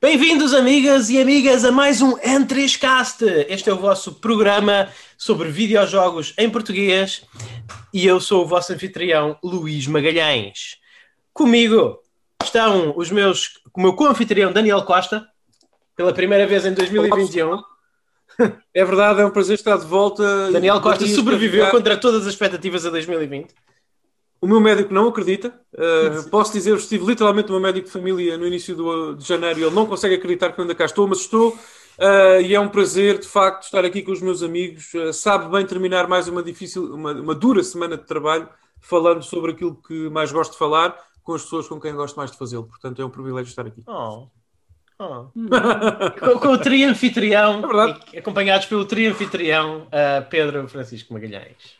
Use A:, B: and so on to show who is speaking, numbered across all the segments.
A: Bem-vindos, amigas e amigas, a mais um N3Cast. Este é o vosso programa sobre videojogos em português e eu sou o vosso anfitrião, Luís Magalhães. Comigo estão os meus, o meu co-anfitrião, Daniel Costa, pela primeira vez em 2021.
B: É verdade, é um prazer estar de volta.
A: Daniel Costa sobreviveu contra todas as expectativas a 2020.
B: O meu médico não acredita. Uh, posso dizer, eu estive literalmente no meu médico de família no início do, de janeiro e ele não consegue acreditar que eu ainda cá estou, mas estou. Uh, e é um prazer, de facto, estar aqui com os meus amigos. Uh, sabe bem terminar mais uma difícil, uma, uma, dura semana de trabalho, falando sobre aquilo que mais gosto de falar, com as pessoas com quem gosto mais de fazê-lo. Portanto, é um privilégio estar aqui.
A: Oh. Oh. com, com, o trianfitrião, é acompanhados pelo trianfitrião Pedro Francisco Magalhães.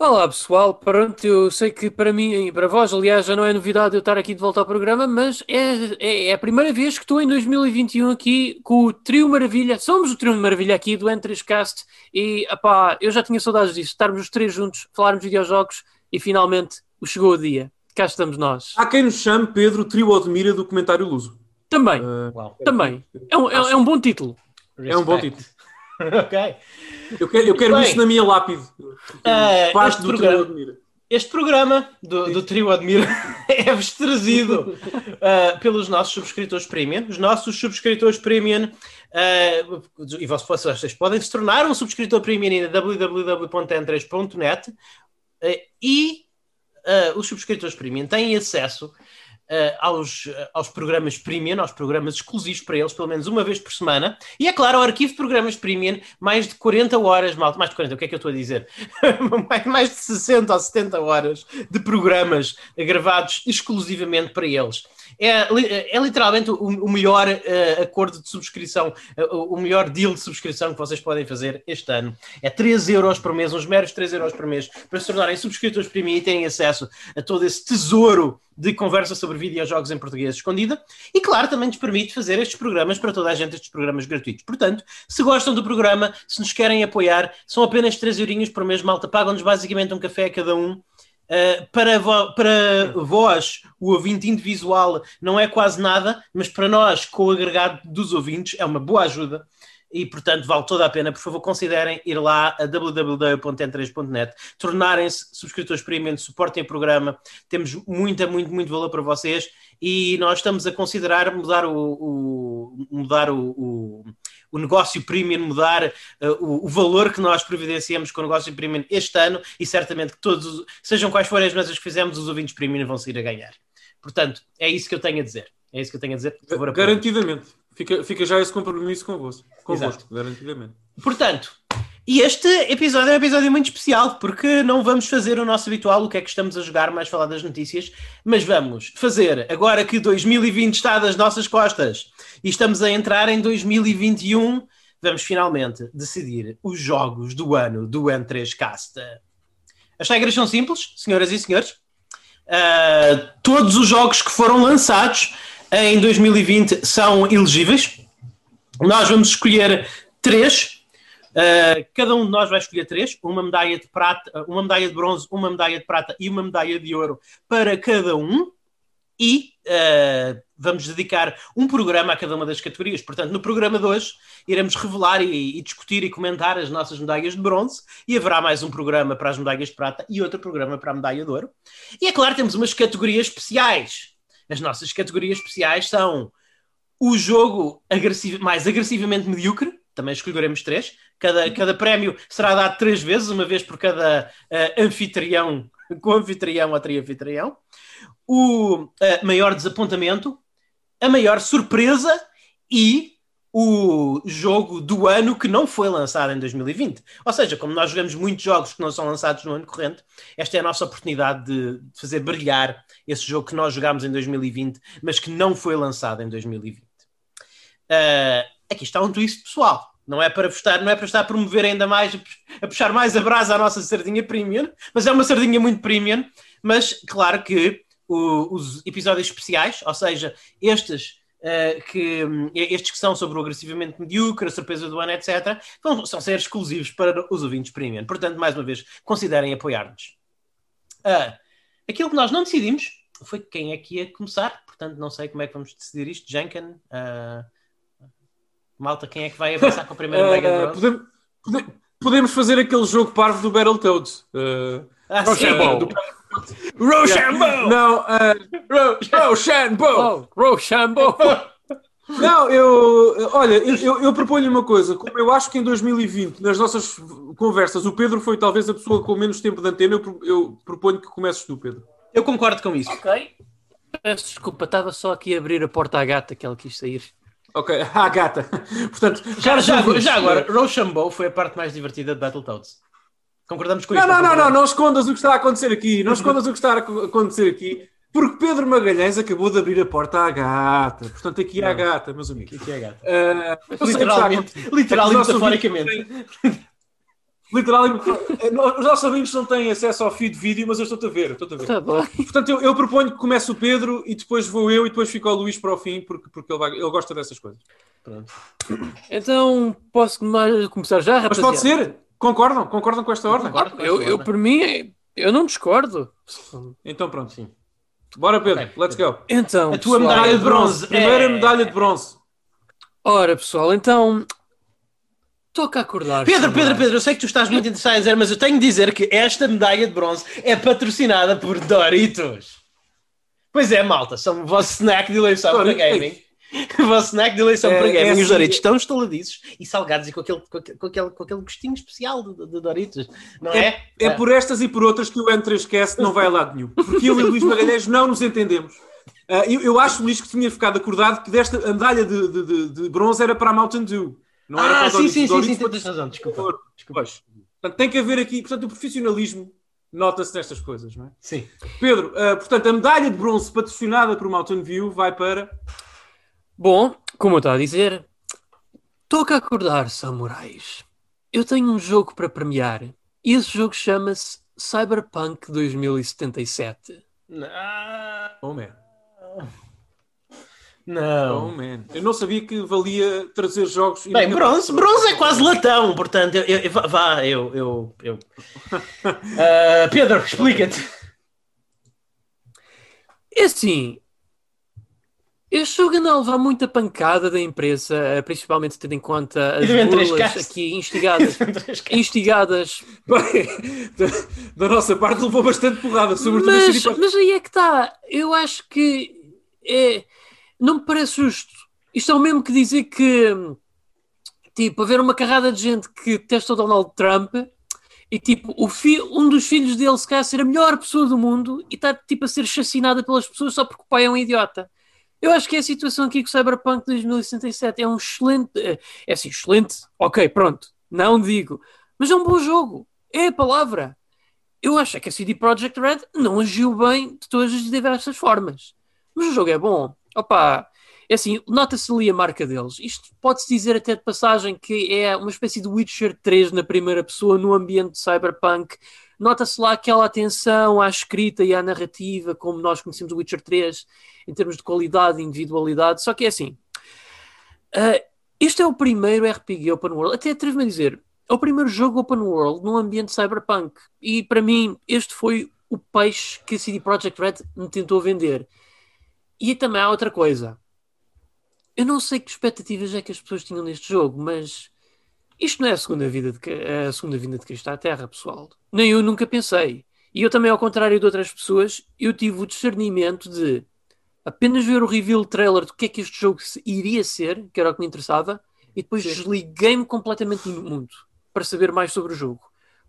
C: Olá pessoal, pronto, eu sei que para mim e para vós, aliás, já não é novidade eu estar aqui de volta ao programa, mas é, é, é a primeira vez que estou em 2021 aqui com o Trio Maravilha. Somos o Trio Maravilha aqui do N3Cast e, apá, eu já tinha saudades disso, estarmos os três juntos, falarmos de videojogos e finalmente chegou o dia. Cá estamos nós.
B: Há quem nos chame Pedro Trio Odmira do comentário Luso.
C: Também, uh, também. É um, é, é um bom título.
B: Respect. É um bom título.
A: ok.
B: Eu quero, eu quero Bem, isso na minha lápide.
A: Uh, este, do programa, Trio este programa do, do Trio Admira é-vos trazido uh, pelos nossos subscritores premium. Os nossos subscritores premium, uh, e vocês podem se tornar um subscritor premium na www.n3.net e os subscritores premium têm acesso uh, aos, uh, aos programas premium, aos programas exclusivos para eles, pelo menos uma vez por semana. E é claro, o arquivo de programas premium, mais de 40 horas, malta, mais de 40, o que é que eu estou a dizer? mais de 60 ou 70 horas de programas gravados exclusivamente para eles. É, é literalmente o, o melhor uh, acordo de subscrição, uh, o melhor deal de subscrição que vocês podem fazer este ano. É 3 euros por mês, uns meros 3 euros por mês, para se tornarem subscritores premium e terem acesso a todo esse tesouro de conversa sobre videojogos em português escondida. E claro, também nos permite fazer estes programas para toda a gente, estes programas gratuitos. Portanto, se gostam do programa, se nos querem apoiar, são apenas 3 eurinhos por mês, malta. Pagam-nos basicamente um café a cada um. Uh, para, vo para vós, o ouvinte individual não é quase nada, mas para nós, com o agregado dos ouvintes, é uma boa ajuda e, portanto, vale toda a pena. Por favor, considerem ir lá a www.n3.net, tornarem-se subscritores premium, suportem o programa. Temos muita, muito, muito valor para vocês e nós estamos a considerar mudar o, o mudar o, o, o, negócio premium, mudar uh, o, o, valor que nós providenciamos com o negócio premium este ano e certamente que todos, sejam quais forem as mesas que fizemos, os ouvintes premium vão sair a ganhar. Portanto, é isso que eu tenho a dizer. É isso que eu tenho a dizer. Por
B: favor, Garantidamente. Fica, fica já esse compromisso convosco, convosco garantidamente.
A: Portanto, e este episódio é um episódio muito especial, porque não vamos fazer o nosso habitual, o que é que estamos a jogar, mais falar das notícias, mas vamos fazer, agora que 2020 está das nossas costas e estamos a entrar em 2021, vamos finalmente decidir os jogos do ano do N3Cast. As regras são simples, senhoras e senhores. Uh, todos os jogos que foram lançados em 2020 são elegíveis. Nós vamos escolher três. Uh, cada um de nós vai escolher três: uma medalha de prata, uma medalha de bronze, uma medalha de prata e uma medalha de ouro para cada um. E uh, vamos dedicar um programa a cada uma das categorias. Portanto, no programa de hoje iremos revelar e, e, discutir e comentar as nossas medalhas de bronze e haverá mais um programa para as medalhas de prata e outro programa para a medalha de ouro. E é claro, temos umas categorias especiais as nossas categorias especiais são o jogo mais agressivamente medíocre, também escolheremos três. Cada, cada prémio será dado três vezes, uma vez por cada uh, anfitrião, com anfitrião ou trianfitrião. O uh, maior desapontamento, a maior surpresa e o jogo do ano que não foi lançado em 2020. Ou seja, como nós jogamos muitos jogos que não são lançados no ano corrente, esta é a nossa oportunidade de, fazer brilhar esse jogo que nós jogámos em 2020, mas que não foi lançado em 2020. Uh, ah, aqui está um twist pessoal. Não é para estar, não é para estar a promover ainda mais, a puxar mais a brasa à nossa sardinha premium, mas é uma sardinha muito premium. Mas claro que o, os episódios especiais, ou seja, estes Uh, que estes que são sobre o agressivamente medíocre, a surpresa do ano, etc., vão, são ser exclusivos para os ouvintes premium. Portanto, mais uma vez, considerem apoiar-nos. Uh, aquilo que nós não decidimos foi quem é que ia começar. portanto não sei como é que vamos decidir isto. Jenkin, uh, malta, quem é que vai avançar com a primeira
B: Uh,
A: Mega Bros?
B: podemos, pode- podemos fazer aquele jogo parvo do Battletoads. Uh,
A: Ah,
C: Rochambeau.
A: Rochambeau!
B: não, uh, Rochambeau!
C: Oh, Rochambeau!
B: Não, eu. Olha, eu, eu, proponho uma coisa. Como eu acho que em 2020, nas nossas conversas, o Pedro foi talvez a pessoa com menos tempo de antena, eu, eu proponho que comeces tu, Pedro.
A: Eu concordo com isso.
C: ok. Peço desculpa, estava só aqui a abrir a porta à gata que ela quis sair.
B: Ok, ah, gata. Portanto,
A: Já, já,
B: ouvintes,
A: já agora, Rochambeau foi a parte mais divertida de Battletoads. Concordamos com
B: Não,
A: isso?
B: não, não, não,
A: concordamos?
B: não escondas o que está a acontecer aqui. Não escondas o que está a ac- acontecer aqui. Porque Pedro Magalhães acabou de abrir a porta à gata. Portanto, aqui há a gata, meus amigos.
A: Aqui é
B: a
A: Literalmente,
B: acontecer.
A: literal e
B: É que os nossos
A: metaforicamente.
B: Literalmente, os nossos ouvintes não têm acesso ao feed vídeo, mas eu estou-te a ver. Estou-te a ver.
C: Tá bom.
B: Portanto, eu, eu proponho que comece o Pedro e depois vou eu e depois fica o Luís para o fim, porque, porque ele, vai- ele gosta dessas coisas.
A: Pronto.
C: Então, posso come- começar já,
B: Mas
C: rapaziada?
B: pode ser? Concordam? Concordam com esta ordem?
A: Concordo com
C: Eu,
A: esta
C: eu,
A: ordem.
C: por mim, eu não discordo.
B: Então pronto.
A: Sim.
B: Bora, Pedro.
A: Ok.
B: Let's go.
C: Então,
A: A tua
C: pessoal,
A: medalha de bronze.
B: Primeira
A: é-
B: medalha de bronze.
C: Ora, pessoal, então... Toca acordar.
A: Pedro. Pedro, Pedro, eu sei que tu estás muito interessado em dizer, mas eu tenho de dizer que esta medalha de bronze é patrocinada por Doritos. Pois é, malta, são o vosso snack de eleição para gaming. O vosso snack de eleição
B: É-
A: para
B: é
A: gaming. Os
B: assim-
A: Doritos estão estaladiços e salgados e com aquele, com aquele, com aquele, com aquele gostinho especial de, de Doritos, não é?
B: É por estas e por outras que o N3Cast não vai a lado nenhum. Porque eu e o Luís Magalhães não nos entendemos. Ah, eu, eu acho, Luís, que tinha ficado acordado que desta a medalha de, de- de- de bronze era para a Mountain Dew. Não era
A: Ah, sim, sim, sim, sim, tens razão, desculpa.
B: Pois. Portanto, tem que haver aqui, portanto, o profissionalismo nota-se nestas coisas, não é?
A: Sim.
B: Pedro, ah, portanto, a medalha de bronze patrocinada por Mountain View vai para.
C: Bom, como eu estava a dizer, toca acordar, samurais. Eu tenho um jogo para premiar. E esse jogo chama-se Cyberpunk 2077.
A: Ah,
B: Oh, man. Oh,
A: Não.
B: man. Eu não sabia que valia trazer jogos.
A: Bem, bronze, bronze é quase latão, portanto, eu, eu- vá- vá, eu. eu, eu. Ah, Pedro, explica-te.
C: É assim, este jogo anda a levar muita pancada da empresa, eh, principalmente tendo em conta as
A: do N3Cast.
C: burlas aqui instigadas. instigadas
B: Bem, da, da nossa parte levou bastante porrada, sobretudo
C: mas, mas aí é que está. Eu acho que é, não me parece justo. Isto é o mesmo que dizer que, tipo, haver uma carrada de gente que testa o Donald Trump e, tipo, o fi, um dos filhos dele se calhar ser a melhor pessoa do mundo e está, tipo, a ser chacinada pelas pessoas só porque o pai é um idiota. Eu acho que é a situação aqui com o Cyberpunk 2067 é um excelente. É assim, excelente. Ok, pronto. Não digo. Mas é um bom jogo. É a palavra eu acho é que a CD Projekt Red não agiu bem de todas as diversas formas. Mas o jogo é bom. Opa, é assim, nota-se ali a marca deles. Isto pode-se dizer até de passagem que é uma espécie de Witcher 3 na primeira pessoa no ambiente de cyberpunk. Nota-se lá aquela atenção à escrita e à narrativa, como nós conhecemos o Witcher 3, em termos de qualidade e individualidade. Só que é assim, ah, este é o primeiro RPG Open World, até atrevo-me a dizer, é o primeiro jogo open world num ambiente cyberpunk. E para mim, este foi o peixe que a CD Projekt Red me tentou vender. E também há outra coisa. Eu não sei que expectativas é que as pessoas tinham neste jogo, mas isto não é a segunda, vida de, a segunda vinda de Cristo à Terra, pessoal. Nem eu nunca pensei. E eu também, ao contrário de outras pessoas, eu tive o discernimento de apenas ver o reveal trailer do que é que este jogo iria ser, que era o que me interessava, e depois desliguei-me completamente do mundo para saber mais sobre o jogo.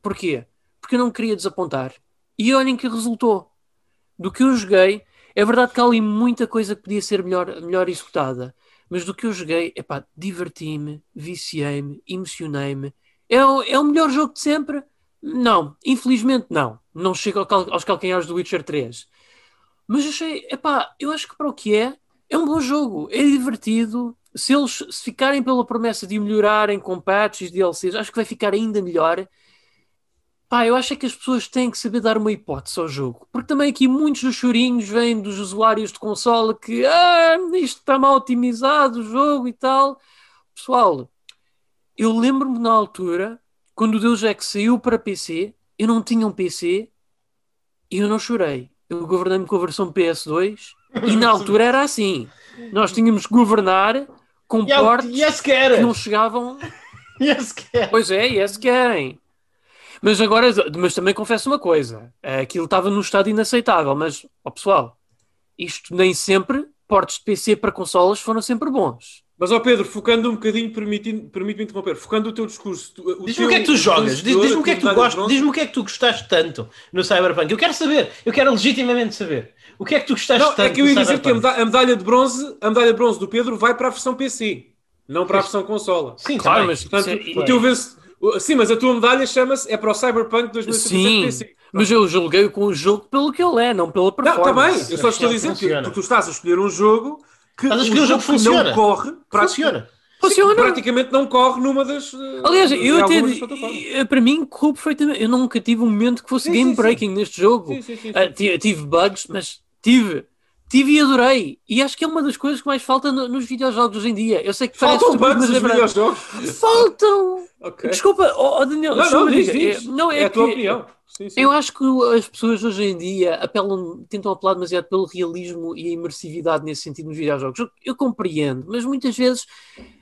C: Porquê? Porque eu não queria desapontar. E olhem que resultou. Do que eu joguei, é verdade que há ali muita coisa que podia ser melhor, melhor executada. Mas do que eu joguei, epá, diverti-me, viciei-me, emocionei-me. É, o- é o melhor jogo de sempre? Não, infelizmente não. Não chega aos calcanhares do Witcher 3. Mas achei, epá, eu acho que para o que é, é um bom jogo, é divertido. Se eles se ficarem pela promessa de melhorarem com patches, DLCs, acho que vai ficar ainda melhor. Pá, eu acho é que as pessoas têm que saber dar uma hipótese ao jogo. Porque também aqui muitos dos chorinhos vêm dos usuários de consola que ah, isto está mal otimizado o jogo e tal. Pessoal, eu lembro-me na altura, quando o Deus Ex saiu para PC, eu não tinha um PC e eu não chorei. Eu governei-me com a versão PS2 E na altura era assim. Nós tínhamos que governar com portes
A: se
C: que não chegavam.
A: Quer.
C: Pois é, se querem. Mas agora, mas também confesso uma coisa: aquilo estava num estado inaceitável. Mas, ó pessoal, isto nem sempre, portes de PC para consolas foram sempre bons.
B: Mas, ó Pedro, focando um bocadinho, permite-me permite interromper, focando o teu discurso.
A: Diz-me o que é que tu jogas, diz-me o que é que tu gostas, diz-me o que é que tu gostaste tanto no Cyberpunk. Eu quero saber, eu quero legitimamente saber. O que é que tu gostaste
B: Não,
A: tanto
B: é que eu ia dizer que a medalha de bronze, a medalha de bronze do Pedro vai para a versão PC, não para a versão consola.
A: Sim,
C: Claro,
A: também.
C: mas-
B: Portanto,
C: é-
B: o teu vence... o- Sim, mas a tua medalha chama-se é para o Cyberpunk 2077
C: Sim, mas eu julguei com o jogo pelo que ele é, não pela
B: Não, está
C: performance.
B: bem, eu só estou a dizer que tu, estás a escolher um jogo que, um
A: um jogo que
B: que
A: funciona.
B: não corre,
A: Funciona.
C: Funciona.
B: praticamente não corre numa das. eh,
C: Aliás, eu até, eh, para mim, correu perfeitamente. Eu nunca tive um momento que fosse
B: Sim,
C: game
B: sim, sim.
C: breaking neste jogo.
B: Sim, sim, sim, sim.
C: Ti- tive bugs, mas tive. Tive e adorei. E acho que é uma das coisas que mais falta no- nos videojogos hoje em dia. Eu sei que
B: Faltam bugs
C: é
B: nos videojogos.
C: Faltam!
B: Ok.
C: Desculpa, oh, Daniel,
B: Não, não, diz, diz.
C: É- não, é,
B: É a tua
C: que-
B: opinião. Sim, sim.
C: Eu acho que as pessoas hoje em dia apelam, tentam apelar demasiado pelo realismo e a imersividade nesse sentido nos videojogos. Eu, eu compreendo, mas muitas vezes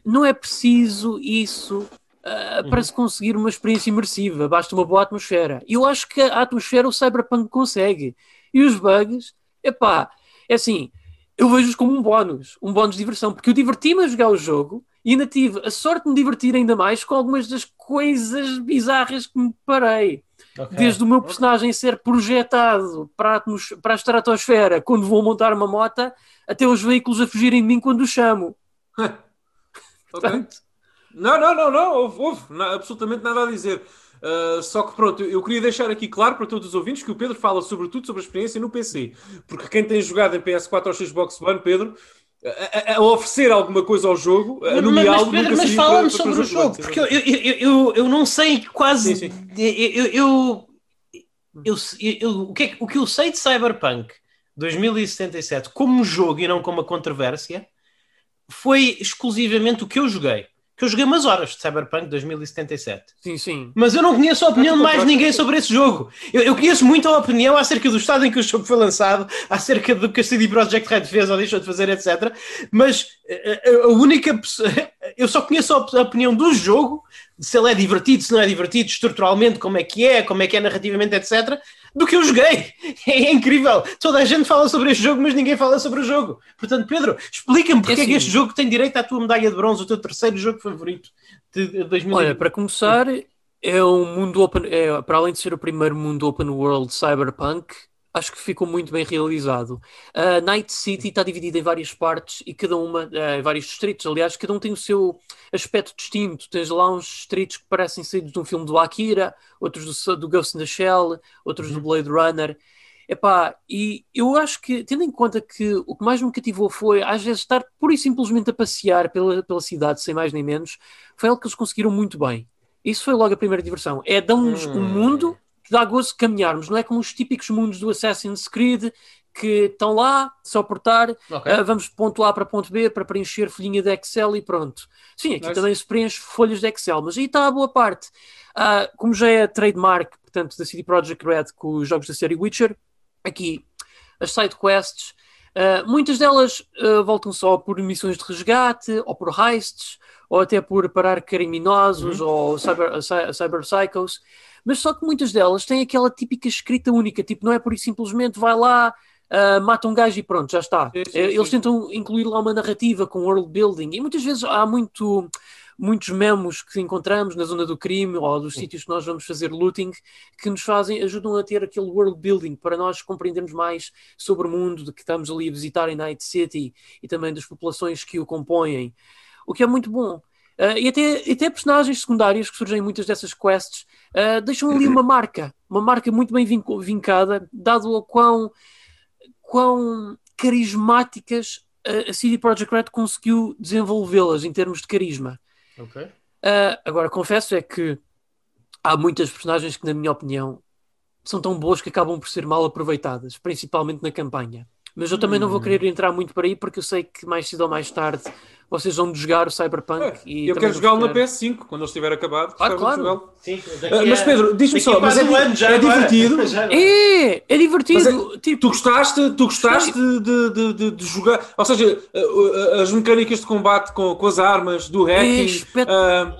C: não é preciso isso ah, para se conseguir uma experiência imersiva. Basta uma boa atmosfera. E eu acho que a atmosfera o Cyberpunk consegue. E os bugs, epá, é assim, eu vejo-os como um bónus, um bónus de diversão, porque eu diverti-me a jogar o jogo e ainda tive a sorte de me divertir ainda mais com algumas das coisas bizarras que me parei. Desde o meu personagem ser projetado para a, para a estratosfera quando vou montar uma mota, até os veículos a fugirem de mim quando os chamo.
B: Ok.
C: Portanto,
B: Não, não, não, não, houve, houve absolutamente nada a dizer. Uh, só que pronto, eu queria deixar aqui claro para todos os ouvintes que o Pedro fala sobretudo sobre a experiência no PC. Porque quem tem jogado em PS4 ou Xbox One, Pedro, a, a- a oferecer alguma coisa ao jogo, a
A: Mas,
B: nomeá-lo,
A: mas,
B: nunca
A: mas fala-me sobre o
B: jogo
A: porque eu, eu, eu, eu, não sei quase.
B: Sim, sim.
A: Eu, eu, eu- eu- eu- o, que é o que eu sei de Cyberpunk 2077 como jogo e não como uma controvérsia foi exclusivamente o que eu joguei. Que eu joguei umas horas de Cyberpunk 2077.
C: sim, sim.
A: Mas eu não conheço a opinião de mais ninguém sobre esse jogo. Eu, eu conheço muito a opinião acerca do estado em que o jogo foi lançado, acerca do que a CD Projekt Red fez ou deixou de fazer, etc. Mas eh, eh, a única pessoa. Eu só conheço a opinião do jogo, se ele é divertido, se não é divertido, estruturalmente, como é que é, como é que é narrativamente, etc. Do que eu joguei. É incrível. Toda a gente fala sobre este jogo, mas ninguém fala sobre o jogo. Portanto, Pedro, explica-me porque é,
C: assim.
A: que este jogo tem direito à tua medalha de bronze, o teu terceiro jogo favorito de 2020.
C: Olha, para começar, é um mundo open, é, para além de ser o primeiro mundo open world cyberpunk, acho que ficou muito bem realizado. A Night City está dividida em várias partes e cada uma, eh, em vários distritos, aliás, cada um tem o seu aspecto distinto. Tens lá uns distritos que parecem saídos de um filme do Akira, outros do, do Ghost in the Shell, outros do Blade Runner. Epá, e eu acho que, tendo em conta que o que mais me cativou foi, às vezes, estar pura e simplesmente a passear pela, pela cidade, sem mais nem menos, foi algo que eles conseguiram muito bem. Isso foi logo a primeira diversão. É dar-nos um mundo que dá gozo caminharmos, não é como os típicos mundos do Assassin's Creed que estão lá, só portar,
A: Ok.
C: ah, vamos de ponto A para ponto B para preencher folhinha de Excel e pronto. Sim, aqui
B: Nice.
C: também se preenche folhas de Excel, mas aí está a boa parte. Ah, como já é trademark, portanto, da CD Projekt Red com os jogos da série Witcher, aqui as side quests, ah, muitas delas ah, voltam só por missões de resgate, ou por heists, ou até por parar criminosos, ou cyber, cy- cyber psychos, mas só que muitas delas têm aquela típica escrita única, tipo, não é por isso simplesmente vai lá, ah, mata um gajo e pronto, já está.
B: Sim, sim,
C: Eh, Eles
B: sim.
C: tentam incluir lá uma narrativa com world building, e muitas vezes há muito muitos memos que encontramos na zona do crime ou dos sítios que nós vamos fazer looting que nos fazem, ajudam a ter aquele world building para nós compreendermos mais sobre o mundo de que estamos ali a visitar em Night City e também das populações que o compõem, o que é muito bom. Ah, e até, até personagens secundárias que surgem em muitas dessas quests ah, deixam ali uma marca, uma marca muito bem vincada, dado o quão, quão carismáticas a a CD Projekt Red conseguiu desenvolvê-las em termos de carisma. Ah, agora, confesso é que há muitas personagens que, na minha opinião, são tão boas que acabam por ser mal aproveitadas, principalmente na campanha. Mas eu também não
B: Hum.
C: vou querer entrar muito por aí porque eu sei que mais cedo ou mais tarde vocês vão jogar o Cyberpunk
B: É,
C: e
B: eu quero jogá-lo na
C: ficar-
B: PS5, quando ele estiver acabado.
C: Ah, claro.
B: jogá-lo.
A: Sim,
B: Ah, mas Pedro, diz-me só, mas é,
A: um ano já
B: é divertido?
C: É, é divertido.
B: Mas
C: tipo,
B: Tu gostaste, tu gostaste de, de, de, de- jogar, ou seja, as mecânicas de combate com, com as armas, do
C: é
B: hacking,
C: espet-
B: ah,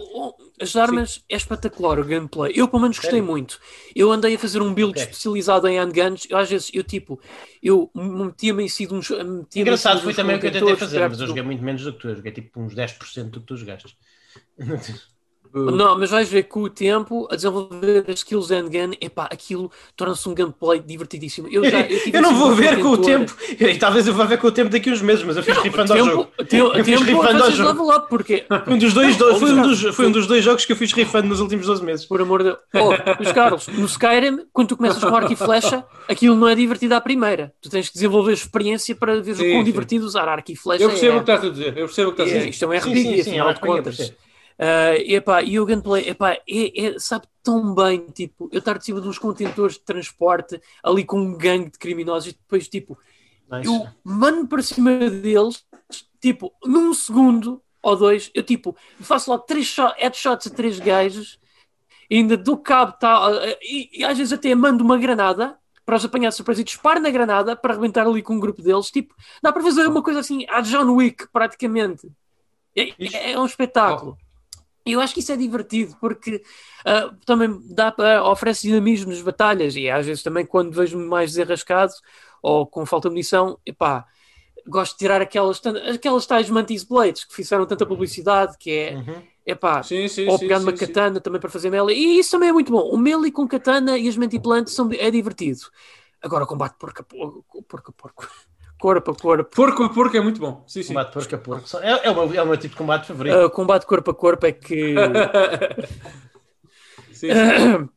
C: As armas é espetacular o gameplay. Eu pelo menos gostei
A: Sério?
C: muito. Eu andei a fazer um build
A: Ok.
C: especializado em handguns. Eu, às vezes, eu tipo, eu metia-me em si de uns.
A: Engraçado foi também o que eu tentei fazer, mas eu joguei muito menos do que tu. Eu joguei tipo uns 10% do que tu jogaste.
C: Não, mas vais ver com o tempo a desenvolver as skills de handgun, epá, aquilo torna-se um gameplay divertidíssimo. Eu, já, eu,
A: Eu não
C: assim
A: vou ver com o tempo, e talvez eu vá ver com o tempo daqui a uns meses, mas eu fiz rifando ao jogo.
C: tempo,
A: Eu fiz rifando ao jogo.
C: level up, porque
A: Foi um dos dois, foi um dos, foi um dos dois jogos que eu fiz rifando nos últimos 12 meses.
C: Por amor de Deus. Oh, Luís Carlos, no Skyrim, quando tu começas com arco e flecha, aquilo não é divertido à primeira. Tu tens que desenvolver experiência para ver o
B: Sim,
C: quão
B: sim.
C: divertido usar arco e flecha.
B: eu percebo
C: é.
B: o que estás a dizer, eu percebo o que estás a dizer.
C: isto é um RPG,
A: sim, sim,
C: afinal
A: é
C: de contas. Ah, epá, e o gameplay, epá, é, é- sabe tão bem, tipo, eu estar de cima de uns contentores de transporte ali com um gangue de criminosos e depois, tipo,
A: Nice.
C: eu mando para cima deles, tipo, num segundo ou dois, eu tipo, faço logo três shot, headshots a três gajos, e ainda dou cabo, tal, e, e às vezes até mando uma granada para os apanhar de surpresa e disparo na granada para arrebentar ali com um grupo deles, tipo, dá para fazer uma coisa assim, a John Wick, praticamente. É, é- é um espetáculo. E eu acho que isso é divertido porque ah, também dá para oferece dinamismo nas batalhas e às vezes também quando vejo-me mais desenrascado ou com falta de munição, epá, gosto de tirar aquelas, aquelas tais Mantis Blades que fizeram tanta publicidade que é,
A: Uhum.
C: epá,
B: Sim, sim,
C: ou
B: sim,
C: pegar
B: sim, sim.
C: katana também para fazer melee e isso também é muito bom. O melee com katana e as Mantiplantes são, é divertido. Agora o combate porco a porco, porco a porco, corpo a corpo.
B: Porco a porco é muito bom. Sim, sim.
A: Combate porco a porco. É, é, o meu, é o meu tipo de combate favorito.
C: Ah, combate corpo a corpo é que
B: Sim, sim.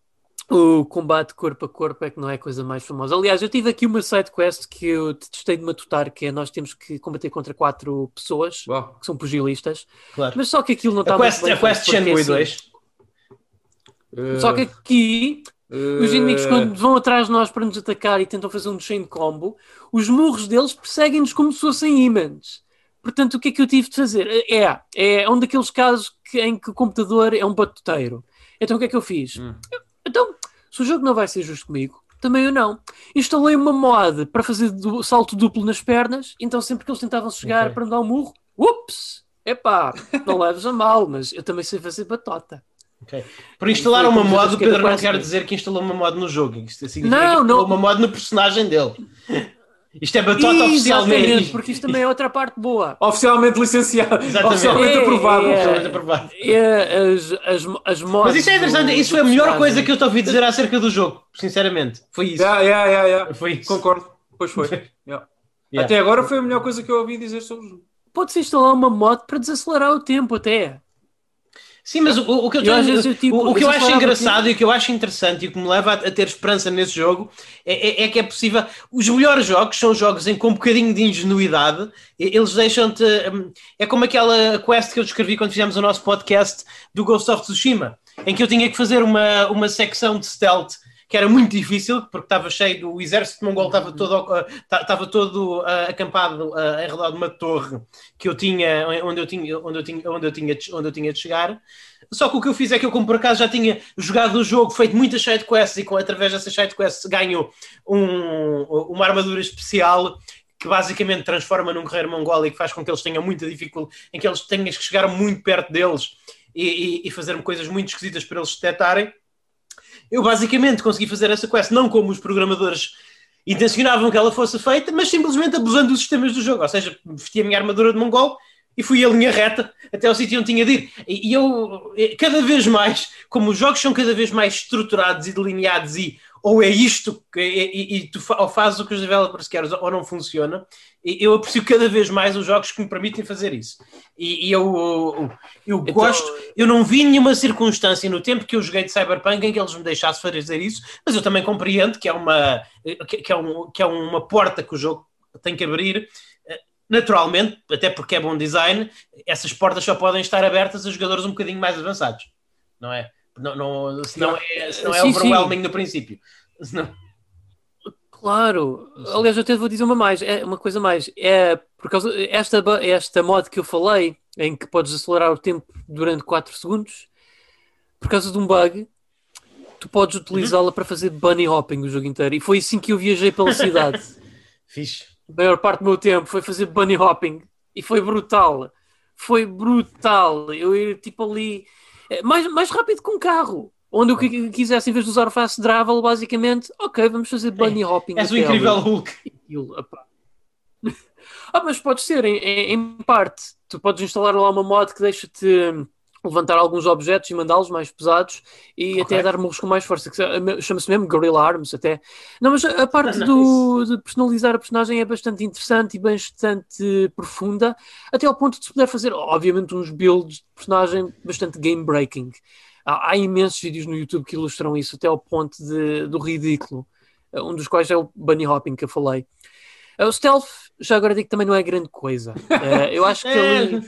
C: o combate corpo a corpo é que não é a coisa mais famosa. Aliás, eu tive aqui uma side quest que eu testei de matutar, que é nós temos que combater contra quatro pessoas
B: Uau.
C: que são pugilistas,
A: claro.
C: mas só que aquilo não está
A: A Quest,
C: muito bem
A: a Quest Shenmue
C: assim,
A: 2.
C: Só que aqui os inimigos quando vão atrás de nós para nos atacar e tentam fazer um chain combo, os murros deles perseguem-nos como se fossem imãs. Portanto, o que é que eu tive de fazer? É, é um daqueles casos que- em que o computador é um batuteiro. Então o que é que eu fiz?
B: Hum.
C: Então, se o jogo não vai ser justo comigo, também eu não. Instalei uma mod para fazer du- salto duplo nas pernas, então sempre que eles tentavam chegar
A: Ok.
C: para me dar um murro, ups! Epá, não leves a mal, mas eu também sei fazer batota.
A: Ok. Por instalar uma mod, o Pedro não quer dizer que instalou uma mod no jogo. Isto significa
C: Não,
A: que instalou
C: não.
A: uma mod no personagem dele. Isto é batota
C: Exatamente,
A: oficialmente.
C: porque isto também é outra parte boa.
B: Oficialmente licenciado.
A: Exatamente.
B: Oficialmente
C: É,
B: aprovado.
C: é,
A: Oficialmente aprovado.
C: É, as, as, as mods
A: Mas isso é interessante,
C: do-
A: isso
C: do
A: foi a melhor
C: personagem.
A: coisa que eu te ouvi dizer acerca do jogo, sinceramente. Foi isso.
B: Yeah, yeah, yeah, yeah.
A: Foi isso.
B: Concordo. Pois foi. Yeah.
A: Yeah.
B: Até agora foi a melhor coisa que eu ouvi dizer sobre o jogo.
C: Pode-se instalar uma mod para desacelerar o tempo até.
A: Sim, mas o, o que eu, tenho-
C: eu, tipo,
A: o, o que eu acho engraçado e o que eu acho interessante e o que me leva a, a ter esperança nesse jogo é, é- é que é possível. Os melhores jogos são jogos em com um bocadinho de ingenuidade, eles deixam-te. hum, É como aquela quest que eu descrevi quando fizemos o nosso podcast do Ghost of Tsushima, em que eu tinha que fazer uma, uma secção de stealth que era muito difícil, porque estava cheio, o exército mongol estava todo, ah, ta- estava todo ah, acampado ah, em redor de uma torre que eu tinha, onde eu tinha, onde eu tinha, onde eu tinha, de- onde eu tinha de chegar. Só que o que eu fiz é que eu, como por acaso já tinha jogado o jogo, feito muitas sidequests e com, através dessas sidequests ganho um, uma armadura especial que basicamente transforma num guerreiro mongol e que faz com que eles tenham muita dificuldade, em que eles tenham que chegar muito perto deles e, e, e fazer coisas muito esquisitas para eles detectarem. Eu basicamente consegui fazer essa quest não como os programadores intencionavam que ela fosse feita, mas simplesmente abusando dos sistemas do jogo. Ou seja, vesti a minha armadura de mongol e fui a linha reta até ao sítio onde tinha de ir. E, eu, eh, cada vez mais, como os jogos são cada vez mais estruturados e delineados e ou é isto que, e, e- tu ou fazes o que os developers querem ou não funciona, e eu aprecio cada vez mais os jogos que me permitem fazer isso. E, e eu, eu
C: Então-
A: gosto, eu não vi nenhuma circunstância no tempo que eu joguei de Cyberpunk em que eles me deixassem fazer isso, mas eu também compreendo que é uma, que, que é um, que é uma porta que o jogo tem que abrir. Naturalmente, até porque é bom design, essas portas só podem estar abertas a jogadores um bocadinho mais avançados, não é? Não, não, senão é, senão é
C: Sim, sim.
A: overwhelming no princípio. Senão-
C: Claro, aliás, eu até vou dizer uma mais, é uma coisa mais, é por causa esta esta mod que eu falei, em que podes acelerar o tempo durante 4 segundos, por causa de um bug, tu podes utilizá-la uhum. para fazer bunny hopping o jogo inteiro. E foi assim que eu viajei pela cidade.
A: Fixe.
C: A maior parte do meu tempo foi fazer bunny hopping e foi brutal. Foi brutal. Eu ia tipo ali mais, mais rápido que um carro. Onde eu quisesse, em vez de usar o fast travel, basicamente, ok, vamos fazer bunny hopping.
A: És o incrível Hulk.
C: ah, mas pode ser, em, em, parte. Tu podes instalar lá uma mod que deixa-te levantar alguns objetos e mandá-los mais pesados e okay. até dar murros com mais força. Chama-se mesmo Guerrilla Arms até. Não, mas a parte do, de personalizar a personagem é bastante interessante e bastante profunda, até ao ponto de se poder fazer, obviamente, uns builds de personagem bastante game-breaking. Há, há, imensos vídeos no YouTube que ilustram isso até ao ponto de, do ridículo. Um dos quais é o bunny hopping que eu falei. Eh, o stealth, já agora digo que também não é grande coisa. Uh, eu acho que ele.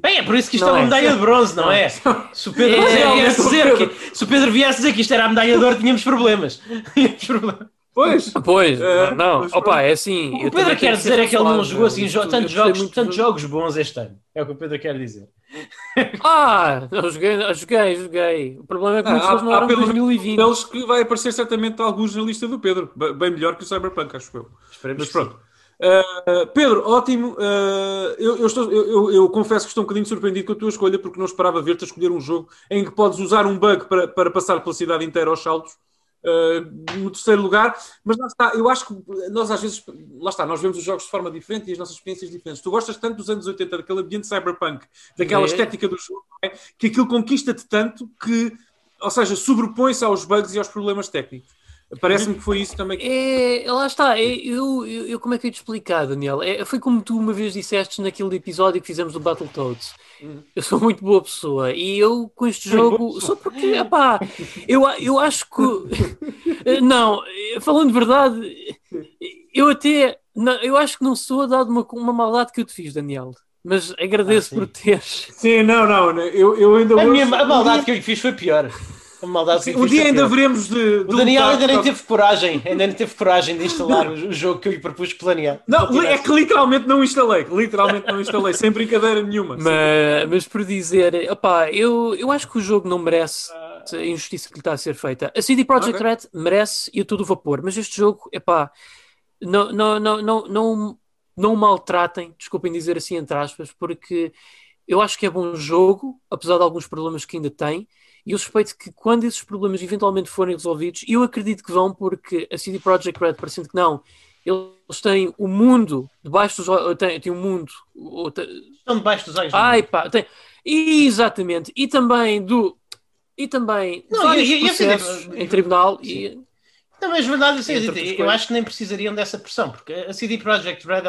A: Bem, é por isso que isto não é uma medalha de bronze, não é? Se o Pedro, é, viesse dizer que, se o Pedro viesse dizer que isto era a medalha de ouro, tínhamos problemas. Tínhamos
C: problemas. Pois, pois, é, não, opa, é assim.
A: O Pedro quer dizer é que ele não jogou assim tantos jogos, tantos jogos bons este ano. É o que o Pedro quer dizer.
C: Ah, eu joguei, joguei, joguei. O problema é que muitos ah, não eram 2020.
B: Pelos que vai aparecer certamente alguns na lista do Pedro. Bem melhor que o Cyberpunk, acho eu. Esperemos Mas pronto. Uh, Pedro, ótimo. Uh, eu, eu, estou, eu, eu, confesso que estou um bocadinho surpreendido com a tua escolha, porque não esperava ver-te a escolher um jogo em que podes usar um bug para, para passar pela cidade inteira aos saltos. Uh, no terceiro lugar, mas lá está, eu acho que nós às vezes, lá está, nós vemos os jogos de forma diferente e as nossas experiências diferentes. Tu gostas tanto dos anos 80, daquele ambiente cyberpunk, daquela é. estética do jogo, é? que aquilo conquista-te tanto que, ou seja, sobrepõe-se aos bugs e aos problemas técnicos. Parece-me que foi isso também.
C: É, lá está. É, eu, eu, eu, como é que eu ia te explicar, Daniel? É, foi como tu uma vez disseste naquele episódio que fizemos do Battletoads. Uhum. Eu sou muito boa pessoa e eu com este jogo, só porque, epá, eu, eu acho que. não, falando de verdade, eu até. Não, eu acho que não sou a dar uma, uma maldade que eu te fiz, Daniel. Mas agradeço ah, por teres.
B: Sim, não, não. Eu, eu ainda.
A: A, minha, a maldade que eu lhe fiz foi pior.
B: Maldade Sim, um dia ainda veremos de,
A: de O Daniel ainda nem teve coragem, ainda nem teve coragem de instalar o jogo que eu lhe propus planear.
B: Não, é que literalmente não instalei, literalmente não instalei, sem brincadeira nenhuma.
C: Mas, mas por dizer, opá, eu, eu acho que o jogo não merece a injustiça que lhe está a ser feita. A CD Projekt okay. Red merece e a todo vapor, mas este jogo, epá, não, não, não, não, não, não maltratem, desculpem dizer assim entre aspas, porque eu acho que é bom jogo, apesar de alguns problemas que ainda tem. E eu suspeito que quando esses problemas eventualmente forem resolvidos, eu acredito que vão, porque a CD Projekt Red, parecendo que não, eles têm o mundo debaixo dos olhos, têm, têm um mundo.
A: Estão debaixo dos olhos.
C: Ai pá, tem, exatamente. E também do. E também não, vários e, processos e, em tribunal. E,
A: não, mas verdade, assim, eu, eu acho que nem precisariam dessa pressão, porque a CD Projekt Red,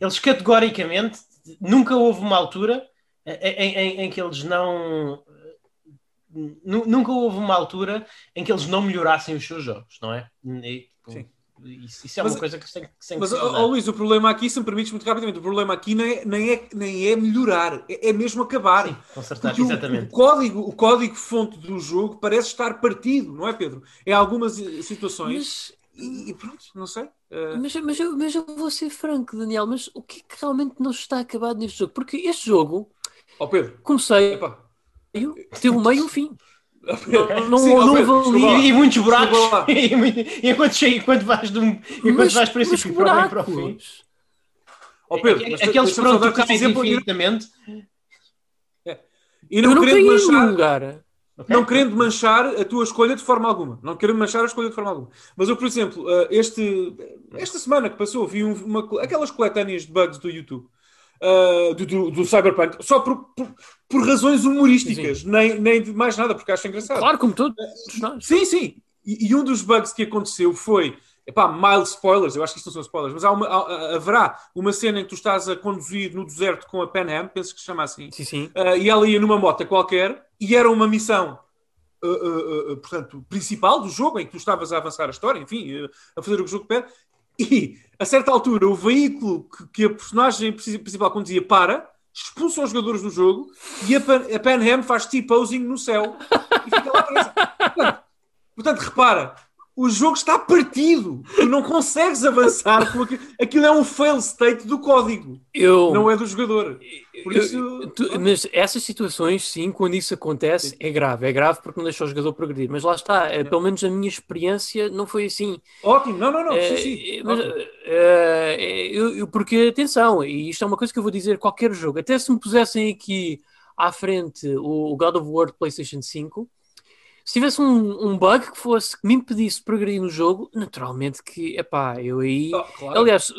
A: eles categoricamente nunca houve uma altura em, em, em que eles não nunca houve uma altura em que eles não melhorassem os seus jogos, não é? E, Sim. Isso, isso é mas, uma coisa que tem, que tem
B: Mas, oh, Luís, o problema aqui, se me permites muito rapidamente, o problema aqui nem é, nem é, nem é melhorar, é, é mesmo acabar. Sim,
A: consertar, exatamente.
B: O, o, código, o código fonte do jogo parece estar partido, não é, Pedro? Em algumas situações. Mas... E, e, pronto, não sei. Uh...
C: Mas, mas, eu, mas eu vou ser franco, Daniel, mas o que é que realmente não está acabado neste jogo? Porque este jogo.
B: Oh, Pedro.
C: Comecei. Epa meio, teve um meio e um fim. Não, não, Sim, não
A: e, e, muitos buracos. e, enquanto, enquanto vais, de um, enquanto mas, vais para esse para, para o fim.
B: Oh, Pedro,
A: mas Aqueles pronto caem infinitamente.
B: É. E não, não querendo manchar, lugar. Okay. Não querendo manchar a tua escolha de forma alguma. Não querendo manchar a escolha de forma alguma. Mas eu, por exemplo, eh, este, esta semana que passou, vi uma, aquelas coletâneas de bugs do YouTube uh, do, do, do, Cyberpunk, só por, por, por razões humorísticas, nem, nem de mais nada, porque acho engraçado.
C: Claro, como tudo.
B: sim, sim. E, e, um dos bugs que aconteceu foi. Epá, mild spoilers, eu acho que isto não são spoilers, mas há uma, há, haverá uma cena em que tu estás a conduzir no deserto com a Pan Am, penso que se chama assim,
C: sim, sim.
B: Uh, e ela ia numa moto qualquer, e era uma missão Uh, uh, uh, portanto, principal do jogo, em que tu estavas a avançar a história, enfim, a fazer o que o jogo pede, e, a certa altura, o veículo que, que a personagem principal conduzia para, expulsa os jogadores do jogo e a, Pan, a Pan Am faz T-posing no céu e fica lá presa. Portanto, portanto, repara, o jogo está partido. Tu não consegues avançar porque aquilo é um fail state do código,
C: Eu,
B: não é do jogador. Por
C: eu-
B: isso,
C: tu- mas essas situações, sim, quando isso acontece, é grave. É grave porque não deixa o jogador progredir. Mas lá está, é, pelo menos a minha experiência não foi assim.
B: ótimo. Não, não, não.
C: É,
B: sim, sim.
C: é, mas, é, eu, porque, atenção, e isto é uma coisa que eu vou dizer a qualquer jogo, até se me pusessem aqui à frente o, o God of War de PlayStation 5, se tivesse um, um bug que fosse que me impedisse de progredir no jogo, naturalmente que, epá, eu aí.
B: Oh, claro.
C: Aliás,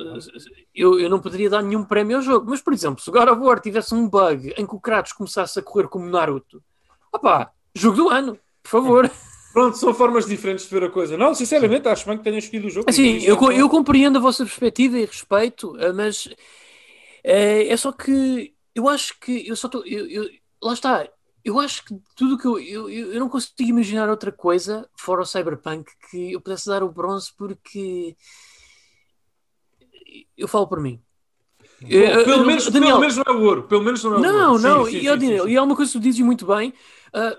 C: eu, eu não poderia dar nenhum prémio ao jogo, mas por exemplo, se o God of War tivesse um bug em que o Kratos começasse a correr como Naruto, opá, jogo do ano, por favor.
B: Pronto, são formas diferentes de ver a coisa. Não, sinceramente, acho bem que tenham escolhido o jogo.
C: Assim,
B: Isso
C: eu,
B: é
C: eu compreendo a vossa perspectiva e respeito, eh, mas eh, é só que eu acho que eu só estou. Lá está, eu acho que tudo que eu, eu, eu eu não consigo imaginar outra coisa fora o Cyberpunk que eu pudesse dar o bronze porque eu falo por mim.
B: Bom,
C: Eh,
B: pelo, menos,
C: Daniel,
B: pelo menos não é o ouro. Pelo menos não é o
C: não,
B: ouro.
C: não,
B: sim,
C: e,
B: sim, sim, sim.
C: e há uma coisa que tu dizes muito bem. ah,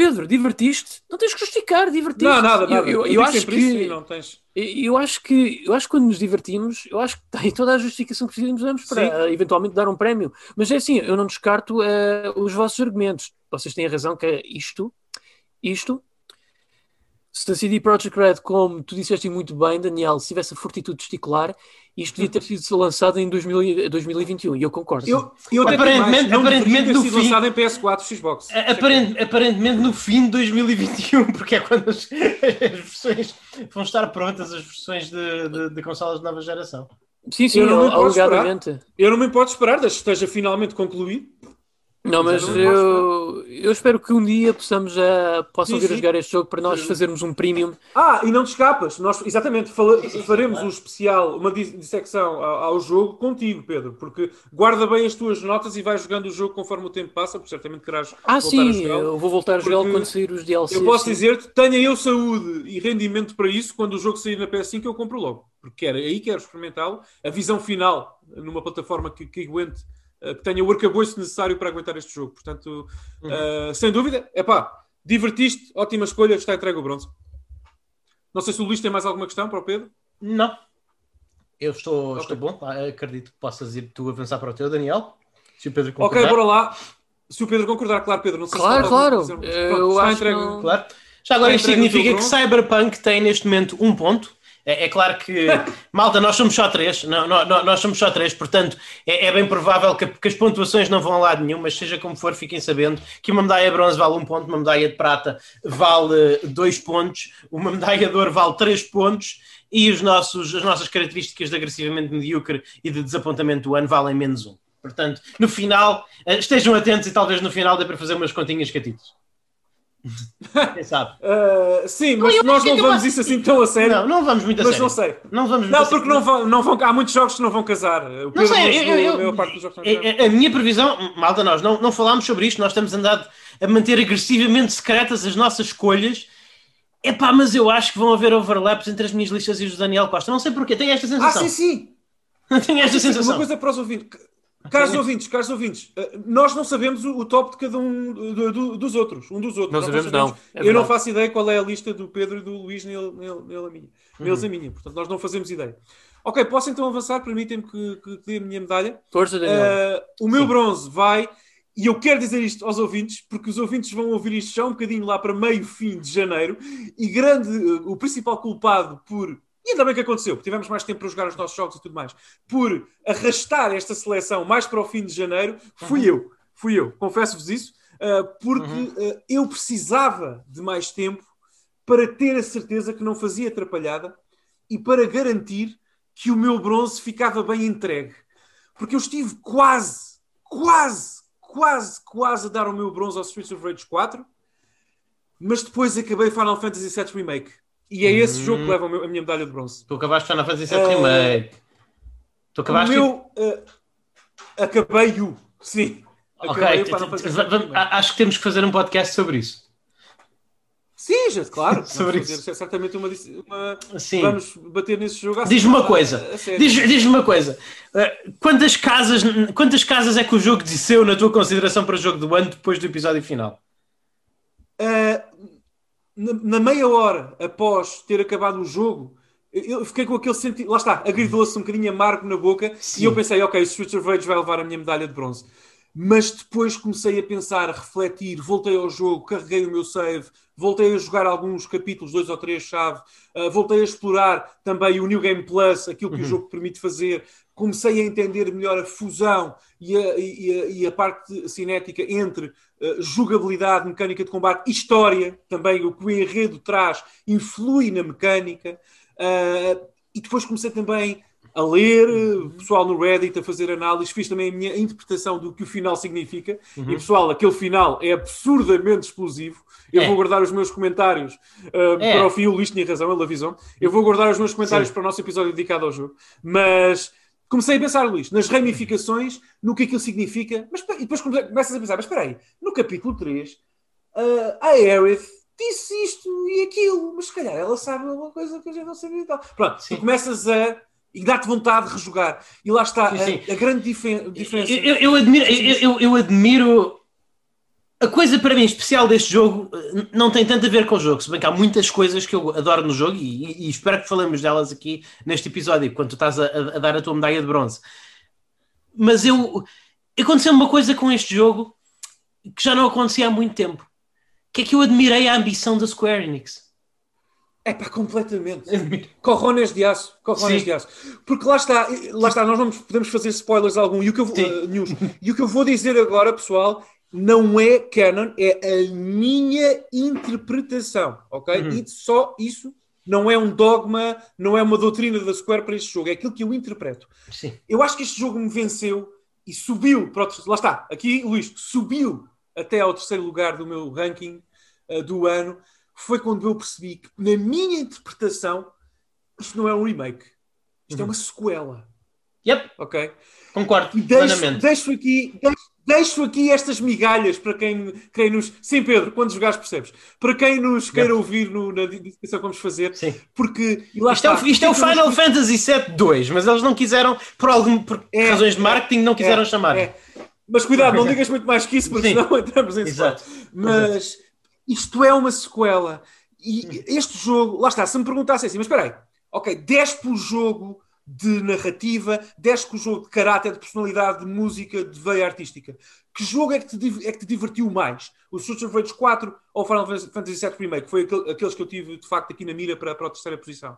C: Pedro, divertiste? Não tens que justificar, divertiste.
B: Não, nada,
C: Eu-
B: nada.
C: Eu, acho que
B: não tens.
C: Eu acho que eu acho que quando nos divertimos, eu acho que tem toda a justificação que precisamos para
B: Sim.
C: eh, eventualmente dar um prémio. Mas é assim, eu não descarto eh, os vossos argumentos. Vocês têm a razão que é isto, isto. Se a CD Projekt Red, como tu disseste muito bem, Daniel, se tivesse a fortitude testicular, isto devia ter sido lançado em 2000 e- 2021. E eu concordo.
B: Eu, eu
A: Aparentemente-
B: mais, não
A: aparentemente no
B: sido
A: fim-
B: lançado em PS4, Xbox.
A: Aparent- aparentemente no fim de 2021, porque é quando as, as versões vão estar prontas, as versões de, de, de consolas de nova geração.
C: sim, sim,
B: eu não me posso
C: alegadamente.
B: Eu não me importo esperar, desde que esteja finalmente concluído.
C: Não, mas
B: eu
C: eu, espero que um dia possamos já possam
B: Sim,
C: vir a
B: sim.
C: jogar este jogo para nós fazermos um premium.
B: Ah, e não te escapas. Nós, exatamente, fala- faremos um especial, uma dis- dissecção ao, ao jogo contigo, Pedro, porque guarda bem as tuas notas e vais jogando o jogo conforme o tempo passa, porque certamente querás
C: Ah,
B: voltar a
C: sim, eu vou voltar a jogá-lo quando sair os DLCs.
B: Eu posso
C: sim.
B: dizer-te, tenha eu saúde e rendimento para isso, quando o jogo sair na PS5 eu compro logo. Porque quero, aí quero experimentá-lo. A visão final, numa plataforma que, que aguente, que tenha o arcabouço necessário para aguentar este jogo. Portanto, eh, sem dúvida, é pá, divertiste, ótima escolha, está entregue o bronze. Não sei se o Luís tem mais alguma questão para o Pedro.
A: Não. Eu estou,
B: Ok.
A: estou bom, acredito que possas ir tu avançar para o teu, Daniel. Se o Pedro
B: Ok,
A: concordar.
B: bora lá. Se o Pedro concordar, claro, Pedro, não sei
C: Claro,
B: se
C: claro.
B: Pronto,
C: Eu
B: está
C: acho que
B: entregue.
C: não-
A: Claro. Já agora isto significa que. Cyberpunk tem neste momento um ponto. É, é claro que, malta, nós somos só três, não, não- nós somos só três, portanto é, é bem provável que, que as pontuações não vão a lado nenhum, mas seja como for, fiquem sabendo que uma medalha de bronze vale um ponto, uma medalha de prata vale eh, dois pontos, uma medalha de ouro vale três pontos e os nossos, as nossas características de agressivamente medíocre e de desapontamento do ano valem menos um. Portanto, no final, eh, estejam atentos e talvez no final dê para fazer umas continhas catitas. Quem sabe?
B: Uh, sim, mas nós não vamos isso assim tão a sério.
A: Não, não vamos muito a
B: mas
A: sério.
B: não sei.
A: Não vamos
B: Não, porque não vão, não vão, há muitos jogos que não vão casar. O
A: Não sei, eu- eu-
B: a que não
A: a, minha previsão, malta, nós não, não falámos sobre isto, nós estamos andado a manter agressivamente secretas as nossas escolhas. Epá, mas eu acho que vão haver overlaps entre as minhas listas e os do Daniel Costa. Não sei porquê, tenho esta
B: Ah,
A: sensação.
B: sim, sim.
A: tenho esta
B: sim,
A: sensação.
B: Uma coisa para os ouvintes. Caros ouvintes, caros ouvintes, uh, nós não sabemos o, top de cada um do- do- dos outros. Um dos outros.
C: Não
B: Nós
C: sabemos, não. É
B: eu não faço ideia qual é a lista do Pedro e do Luís nele, nele, nele a minha.
A: Uhum.
B: Neles a minha. Portanto, nós não fazemos ideia. Ok, posso então avançar? Permitem-me que, que, que dê a minha medalha.
C: Força, Daniel.
B: Uh, o meu
A: Sim.
B: bronze vai, e eu quero dizer isto aos ouvintes, porque os ouvintes vão ouvir isto já um bocadinho lá para meio fim de janeiro, e grande, uh, o principal culpado por. E ainda bem que aconteceu, porque tivemos mais tempo para jogar os nossos jogos e tudo mais. Por arrastar esta seleção mais para o fim de janeiro, fui eu. Fui eu, confesso-vos isso, uh, porque uh, eu precisava de mais tempo para ter a certeza que não fazia atrapalhada e para garantir que o meu bronze ficava bem entregue. Porque eu estive quase, quase, quase, quase a dar o meu bronze ao Streets of Rage 4, mas depois acabei Final Fantasy VII Remake. E é esse
A: Hum.
B: jogo que leva o meu- a minha medalha de bronze.
A: Tu acabaste de Final Fantasy VII
B: Uh,
A: Remake. Tu
B: O
A: acabaste
B: meu. uh, acabei o. Sim.
A: Ok,
B: Acabei o
A: acho que temos que fazer um podcast sobre isso.
B: Sim, gente, claro.
A: Sobre isso.
B: fazer certamente uma, uma-
A: Sim.
B: Vamos bater nesse jogo.
A: Diz-me uma coisa.
B: sério.
A: Diz- Diz-me uma coisa. Uh, quantas, casas, quantas casas é que o jogo desceu na tua consideração para o jogo do ano depois do episódio final?
B: Uh, na, na meia hora após ter acabado o jogo, eu fiquei com aquele sentido. Lá está, agridou-se um bocadinho amargo na boca Sim. e eu pensei, ok, Streets of Rage vai levar a minha medalha de bronze. Mas depois comecei a pensar, a refletir, voltei ao jogo, carreguei o meu save, voltei a jogar alguns capítulos, dois ou três chave, uh, voltei a explorar também o New Game Plus, aquilo que uhum. o jogo permite fazer, comecei a entender melhor a fusão e a, e a, e a parte cinética entre uh, jogabilidade, mecânica de combate história, também o que o enredo traz influi na mecânica. Uh, e depois comecei também a ler, uhum. pessoal no Reddit a fazer análise, fiz também a minha interpretação do que o final significa. Uhum. E pessoal, aquele final é absurdamente explosivo. Eu é. vou guardar os meus comentários uh, é. para o fim. O Luís tinha razão, ele avisou-me. Eu vou guardar os meus comentários Sim. para o nosso episódio dedicado ao jogo. Mas comecei a pensar, Luís, nas ramificações, no que aquilo significa. Mas e depois começas a pensar, mas espera aí, no capítulo 3, uh, a Aerith disse isto e aquilo, mas se calhar ela sabe alguma coisa que a gente não sabia e tal. Pronto, sim. tu começas a. E dá-te vontade de rejogar. E lá está sim, sim. A, a, grande dif diferença.
A: Eu, eu, admiro, eu, eu, admiro. A coisa para mim especial deste jogo eh, não tem tanto a ver com o jogo, se bem que há muitas coisas que eu adoro no jogo e, e espero que falemos delas aqui neste episódio, quando tu estás a, a dar a tua medalha de bronze. Mas eu. Aconteceu uma coisa com este jogo que já não acontecia há muito tempo que é que eu admirei a ambição da Square Enix.
B: É pá, completamente. Corrones de aço. Corrones de aço. Porque lá está, lá está, nós vamos, podemos fazer spoilers algum. E o, que eu, uh, news. e o que eu vou dizer agora, pessoal, não é canon, é a minha interpretação, ok? Uhum. E só isso não é um dogma, não é uma doutrina da Square para este jogo, é aquilo que eu interpreto. Sim. Eu acho que este jogo me venceu e subiu para Lá está, aqui, Luís, subiu até ao terceiro lugar do meu ranking uh, do ano, foi quando eu percebi que, na minha interpretação, isto não é um remake. Isto uhum. é uma sequela.
A: Yep.
B: Ok?
A: Concordo.
B: E deixo, deixo aqui. Deixo, deixo, aqui estas migalhas para quem, quem nos. Sim, Pedro, quando jogares percebes. Para quem nos queira ouvir no, na descrição que vamos fazer. Sim. Porque.
A: isto, está, é o, isto é o Final nos... Fantasy VII 2, mas eles não quiseram, por, algum, por é, razões de marketing, não quiseram é, chamar. É.
B: Mas cuidado, não digas muito mais que isso, porque Sim. senão entramos em Exato. Mas Exato. isto é uma sequela. E este jogo, lá está, se me perguntassem assim, mas espera aí, ok, 10 pelo jogo de narrativa, 10 com o jogo de caráter, de personalidade, de música, de veia artística. Que jogo é que te, é que te divertiu mais? O Streets of Rage 4 ou Final Fantasy VII Remake? Foi aqueles que eu tive, de facto, aqui na mira para, para a terceira posição.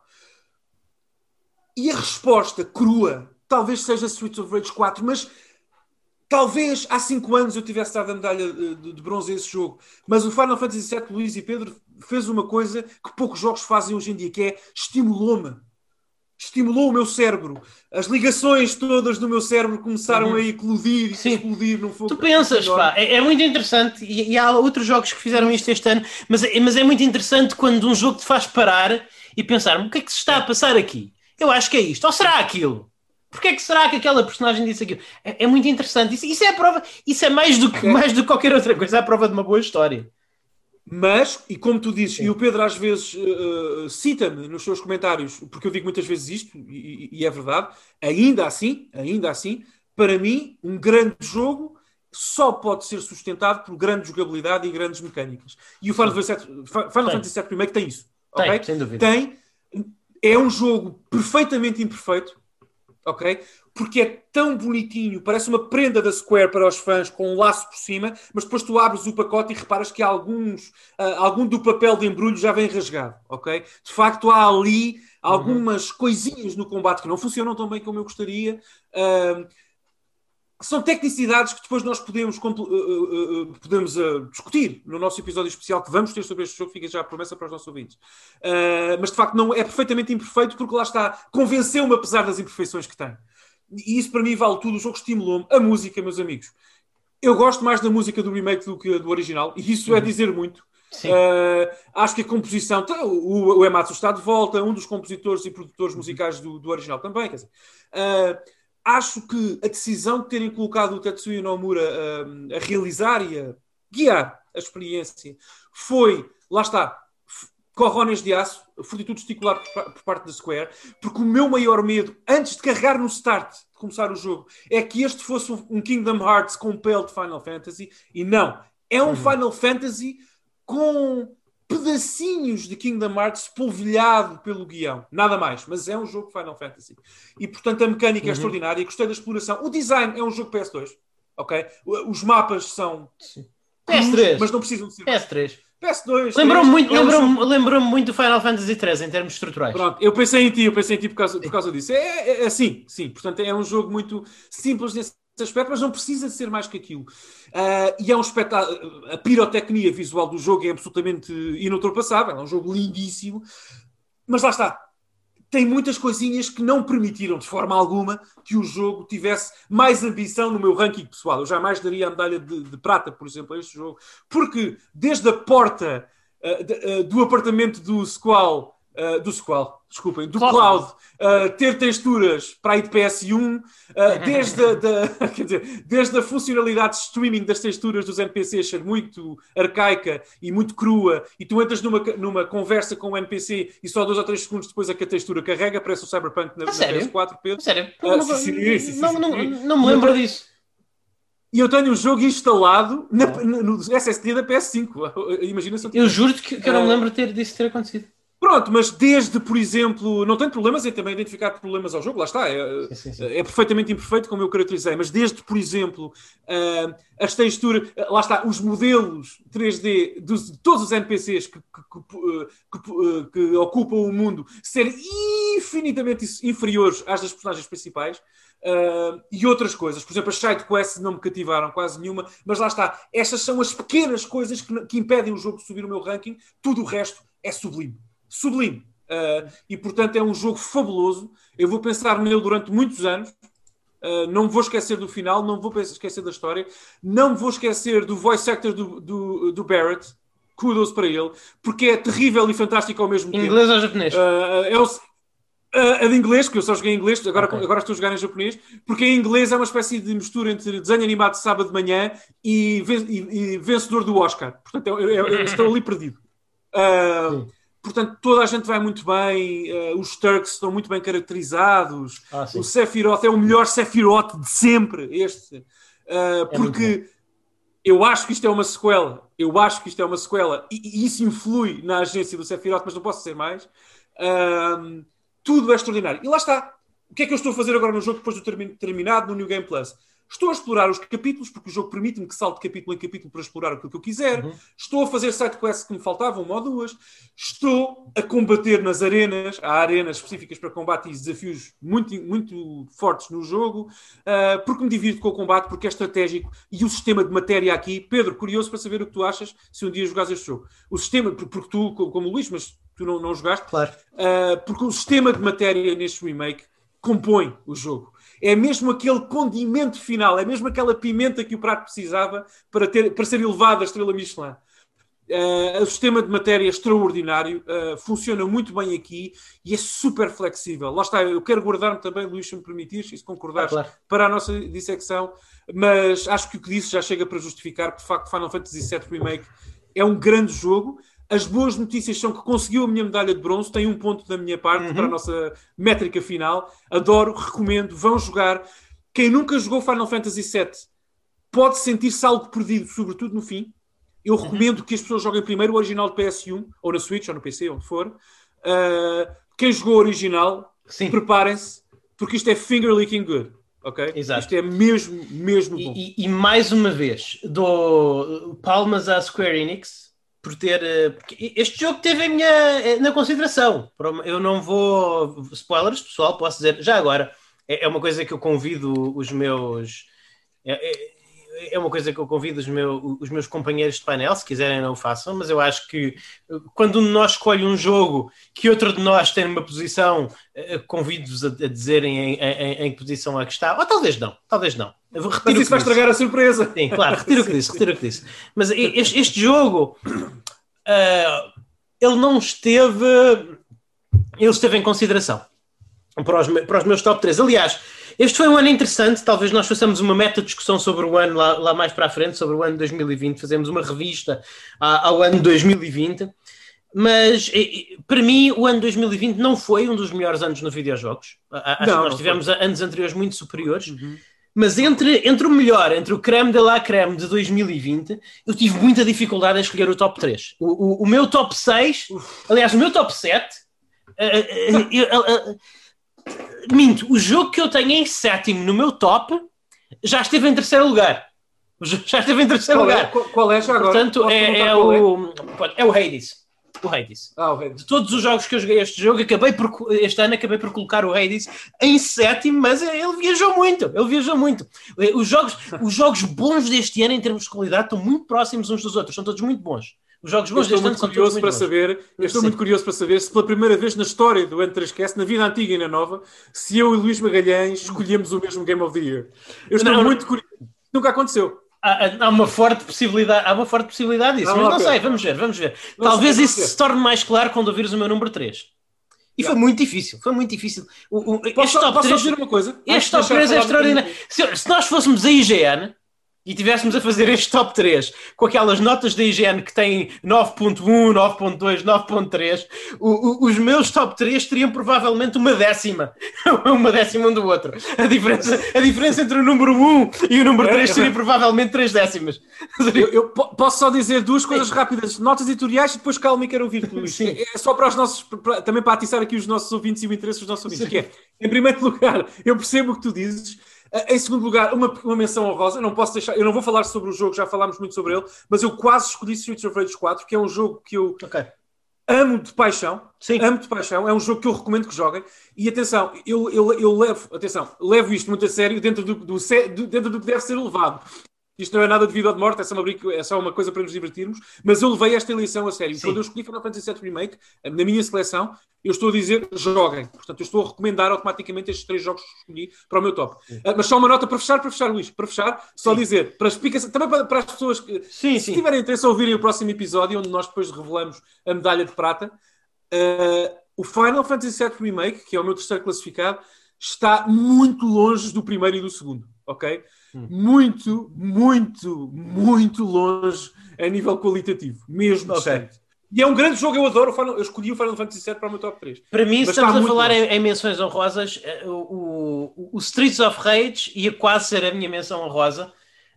B: E a resposta crua talvez seja Streets of Rage 4, mas Talvez há 5 anos eu tivesse dado a medalha de, de, de, bronze a esse jogo, mas o Final Fantasy VII, Luís e Pedro, fez uma coisa que poucos jogos fazem hoje em dia, que é estimulou-me. Estimulou o meu cérebro. As ligações todas do meu cérebro começaram uhum. a eclodir e explodir no fogo.
A: Tu pensas, pá, é, é, muito interessante e, e, há outros jogos que fizeram isto este ano, mas, é, mas é muito interessante quando um jogo te faz parar e pensar: o que é que se está a passar aqui? Eu acho que é isto, ou será aquilo? Porquê é que será que aquela personagem disse aquilo? É, é muito interessante. Isso, isso, é a prova, isso é mais do, que, mais do que qualquer outra coisa, é a prova de uma boa história.
B: Mas, e como tu dizes, Sim. e o Pedro às vezes uh, cita-me nos seus comentários, porque eu digo muitas vezes isto, e, e, é verdade, ainda assim, ainda assim, para mim, um grande jogo só pode ser sustentado por grande jogabilidade e grandes mecânicas. E o Final, Final Fantasy VII Remake tem isso. Tem, okay? sem dúvida. Tem, é um jogo perfeitamente imperfeito, ok? Porque é tão bonitinho, parece uma prenda da Square para os fãs com um laço por cima, mas depois tu abres o pacote e reparas que alguns, uh, algum do papel de embrulho já vem rasgado, ok? De facto, há ali algumas uhum. coisinhas no combate que não funcionam tão bem como eu gostaria. Uh, são tecnicidades que depois nós podemos, uh, podemos discutir no nosso episódio especial que vamos ter sobre este jogo, fica já a promessa para os nossos ouvintes. mas de facto não é perfeitamente imperfeito porque lá está, convenceu-me apesar das imperfeições que tem. E isso para mim vale tudo, o jogo estimulou-me. A música, meus amigos. Eu gosto mais da música do remake do que do original, e isso é uhum. é dizer muito. Uh, acho que a composição, tá, o, o Ematsu está de volta, um dos compositores e produtores musicais do, do original também. Quer dizer, uh, acho que a decisão de terem colocado o Tetsuya Nomura a, a realizar e a guiar a experiência foi, lá está, corrones de aço, fortitude testicular por, por parte da Square, porque o meu maior medo, antes de carregar no start, de começar o jogo, é que este fosse um Kingdom Hearts compelled Final Fantasy, e não. É um uhum. Final Fantasy com pedacinhos de Kingdom Hearts polvilhado pelo guião. Nada mais. Mas é um jogo Final Fantasy. E, portanto, a mecânica é
A: Uhum.
B: extraordinária. Gostei da exploração. O design é um jogo PS2. Ok? Os mapas são...
A: PS3.
B: Mas não precisam de ser...
A: PS3.
B: PS2.
A: Lembrou-me muito, lembrou lembrou muito do Final Fantasy III em termos estruturais.
B: Pronto, eu pensei em ti, eu pensei em ti por causa, por causa disso. É, é, é sim, sim. Portanto, é um jogo muito simples nesse aspecto, mas não precisa de ser mais que aquilo. Ah, e é um espetáculo. A pirotecnia visual do jogo é absolutamente inultrapassável. É um jogo lindíssimo. Mas lá está. Tem muitas coisinhas que não permitiram de forma alguma que o jogo tivesse mais ambição no meu ranking pessoal. Eu jamais daria a medalha de, de prata, por exemplo, a este jogo. Porque desde a porta ah, de- ah, do apartamento do Squall, ah, do Squall, desculpem, do
C: Cloud.
B: Ah, ter texturas para aí de PS1, ah, desde, a, da- quer dizer, desde a funcionalidade de streaming das texturas dos NPCs ser muito arcaica e muito crua, e tu entras numa, numa conversa com o NPC e só dois ou três segundos depois é que a textura carrega, parece o Cyberpunk na, na
A: sério?
B: PS4, Pedro.
A: Sério? Não, me lembro disso.
B: E eu tenho um jogo instalado na- no, no SSD da PS5. Imagina se eu
A: Eu juro que, que eu não me lembro ter, disso ter acontecido.
B: Pronto, mas desde, por exemplo, não tenho problemas em também identificar problemas ao jogo, lá está, é,
A: Sim, sim, sim.
B: é perfeitamente imperfeito como eu caracterizei, mas desde, por exemplo, ah, as texturas, ah, lá está, os modelos 3D dos- de todos os NPCs que, que- que- que- que ocupam o mundo serem infinitamente inferiores às das personagens principais. ah, e outras coisas, por exemplo, as side quests não me cativaram quase nenhuma, mas lá está, estas são as pequenas coisas que, que impedem o jogo de subir o meu ranking, tudo o resto é sublime sublime. Uh, e portanto é um jogo fabuloso. Eu vou pensar nele durante muitos anos. Uh, não vou esquecer do final, não vou esquecer da história, não vou esquecer do voice actor do, do, do Barrett. Kudos para ele, porque é terrível e fantástico ao mesmo tempo.
A: Inglês ou japonês?
B: Uh, é o- a de inglês, que eu só joguei em inglês, agora,
A: Ok.
B: agora estou a jogar em japonês, porque em inglês é uma espécie de mistura entre desenho animado de sábado de manhã e, e- e vencedor do Oscar. Portanto, eu, eu- eu estou ali perdido. Uh, portanto, toda a gente vai muito bem, uh, os Turks estão muito bem caracterizados,
A: Ah,
B: o Sephiroth é o melhor Sephiroth de sempre, este. Uh,
A: É
B: porque eu acho que isto é uma sequela. Eu acho que isto é uma sequela. E, e isso influi na agência do Sephiroth, mas não posso dizer mais. Um, tudo é extraordinário. E lá está. O que é que eu estou a fazer agora no jogo depois de termi- terminado no New Game Plus? Estou a explorar os capítulos, porque o jogo permite-me que salte capítulo em capítulo para explorar aquilo que eu quiser.
A: Uhum.
B: Estou a fazer side quests que me faltavam, uma ou duas. Estou a combater nas arenas. Há arenas específicas para combate e desafios muito, muito fortes no jogo. Uh, porque me divirto com o combate, porque é estratégico. E o sistema de matéria aqui, Pedro, curioso para saber o que tu achas se um dia jogares este jogo. O sistema, por- porque tu, co- como Luís, mas tu não, não jogaste,
A: Claro.
B: Uh, porque o sistema de matéria neste remake compõe o jogo. É mesmo aquele condimento final, é mesmo aquela pimenta que o prato precisava para, ter, para ser elevado à estrela Michelin. Uh, o sistema de matéria é extraordinário, uh, funciona muito bem aqui e é super flexível. Lá está, eu quero guardar-me também, Luís, se me permitires, e se concordares,
A: Ah, claro.
B: para a nossa dissecção, mas acho que o que disse já chega para justificar que, de facto, Final Fantasy VII Remake é um grande jogo. As boas notícias são que conseguiu a minha medalha de bronze, tem um ponto da minha parte
A: Uhum.
B: para a nossa métrica final. Adoro, recomendo, vão jogar. Quem nunca jogou Final Fantasy VII pode sentir-se algo perdido, sobretudo no fim. Eu
A: Uhum.
B: recomendo que as pessoas joguem primeiro o original de PS1, ou na Switch, ou no PC, onde for. Uh, quem jogou o original, preparem-se, porque isto é finger licking good. Ok?
A: Exato.
B: Isto é mesmo, mesmo bom.
A: E, e- e mais uma vez, dou palmas à Square Enix por ter. eh, este jogo teve a minha. eh, na consideração. Eu não vou. Spoilers, pessoal, posso dizer. Já agora, é, é uma coisa que eu convido os meus. É, uma coisa que eu convido os, meu- os meus companheiros de painel, se quiserem não o façam, mas eu acho que eh, quando um de nós escolhe um jogo que outro de nós tem numa posição, eh, convido-vos a, a dizerem em, em- em que posição é que está, ou talvez não, talvez não. Eu vou
B: Mas isso vai estragar a surpresa.
A: Sim, claro, retiro o que disse, retiro o que disse. Mas este, este jogo, ah, ele não esteve, ele esteve em consideração para os, para os meus top 3. Aliás, este foi um ano interessante, talvez nós façamos uma meta discussão sobre o ano lá, lá mais para a frente, sobre o ano 2020, fazemos uma revista a- ao ano 2020. Mas para mim, o ano 2020 não foi um dos melhores anos no videojogos. Acho
B: Não,
A: que nós tivemos anos anteriores muito superiores. Mas entre, entre o melhor, entre o creme de la creme de 2020, eu tive muita dificuldade em escolher o top 3. O, o, o meu top 6, aliás, o meu top 7, uh, uh, uh, minto, o jogo que eu tenho em sétimo no meu top já esteve em terceiro lugar. Já esteve em terceiro
B: Qual é?
A: lugar.
B: Qual- Qual é já agora?
A: Portanto, é, é o, é o Hades. O Hades.
B: Ah, o Hades.
A: De todos os jogos que eu joguei este jogo, acabei por, este ano acabei por colocar o Hades em sétimo, mas ele viajou muito. Ele viajou muito. Os jogos, os jogos bons deste ano, em termos de qualidade, estão muito próximos uns dos outros. São todos muito bons. Os jogos bons
B: estou muito curioso para
A: bons.
B: saber, eu estou
A: Sim.
B: muito curioso para saber se pela primeira vez na história do N3Cast, na vida antiga e na nova, se eu e Luís Magalhães escolhemos o mesmo Game of the Year. Eu estou
A: Não, não.
B: muito curioso. Nunca aconteceu.
A: Há, há uma forte possibilidade, há uma forte possibilidade disso,
B: Ah,
A: mas não sei, vamos ver, vamos ver.
B: Vamos
A: Talvez isso se torne mais claro quando ouvires o meu número 3. E foi muito difícil, foi muito difícil. O, o,
B: Posso,
A: este top
B: posso só
A: 3,
B: dizer uma coisa? Antes
A: este
B: de
A: top
B: deixar
A: 3 é extraordinário. Se, se nós fôssemos a IGN e tivéssemos a fazer este top 3 com aquelas notas da IGN que têm 9.1, 9.2, 9.3, o- o- os meus top 3 teriam provavelmente uma décima. uma décima um do outro. A diferença, a diferença entre o número 1 e o número 3 seria provavelmente 3 décimas.
B: Eu, eu po- posso só dizer duas coisas rápidas, notas editoriais e depois calma e quero.
A: Sim.
B: É é só para os nossos, para- também para atiçar aqui os nossos ouvintes e o interesse dos nossos ouvintes. Que é, em primeiro lugar, eu percebo o que tu dizes. Em segundo lugar, uma, uma menção honrosa. Não posso deixar, eu não vou falar sobre o jogo, já falámos muito sobre ele, mas eu quase escolhi Streets of Rage 4, que é um jogo que eu
A: Ok.
B: amo de paixão.
A: Sim.
B: Amo de paixão. É um jogo que eu recomendo que joguem. E atenção, eu, eu, eu levo, atenção, levo isto muito a sério dentro do, do, do- dentro do que deve ser levado. Isto não é nada de vida ou de morte, é só, uma, é só uma coisa para nos divertirmos, mas eu levei esta eleição a sério.
A: Sim.
B: Quando eu escolhi Final Fantasy VII Remake, na minha seleção, eu estou a dizer joguem. Portanto, eu estou a recomendar automaticamente estes três jogos que escolhi para o meu top. Ah, mas só uma nota para fechar, para fechar, Luís, para fechar, só
A: Sim.
B: dizer, para explicação, também para, para as pessoas que,
A: Sim,
B: se
A: sim.
B: tiverem interesse a ouvirem o próximo episódio, onde nós depois revelamos a medalha de prata, uh, o Final Fantasy VII Remake, que é o meu terceiro classificado, está muito longe do primeiro e do segundo, ok?
A: Hum.
B: Muito, muito, muito longe a nível qualitativo, mesmo
A: Ok.
B: distante. E é um grande jogo, eu adoro o Final, eu escolhi o Final Fantasy VII para o meu top 3.
A: Para mim, estamos a falar em, em menções honrosas, eh, o, o, o Streets of Rage ia quase ser a minha menção honrosa,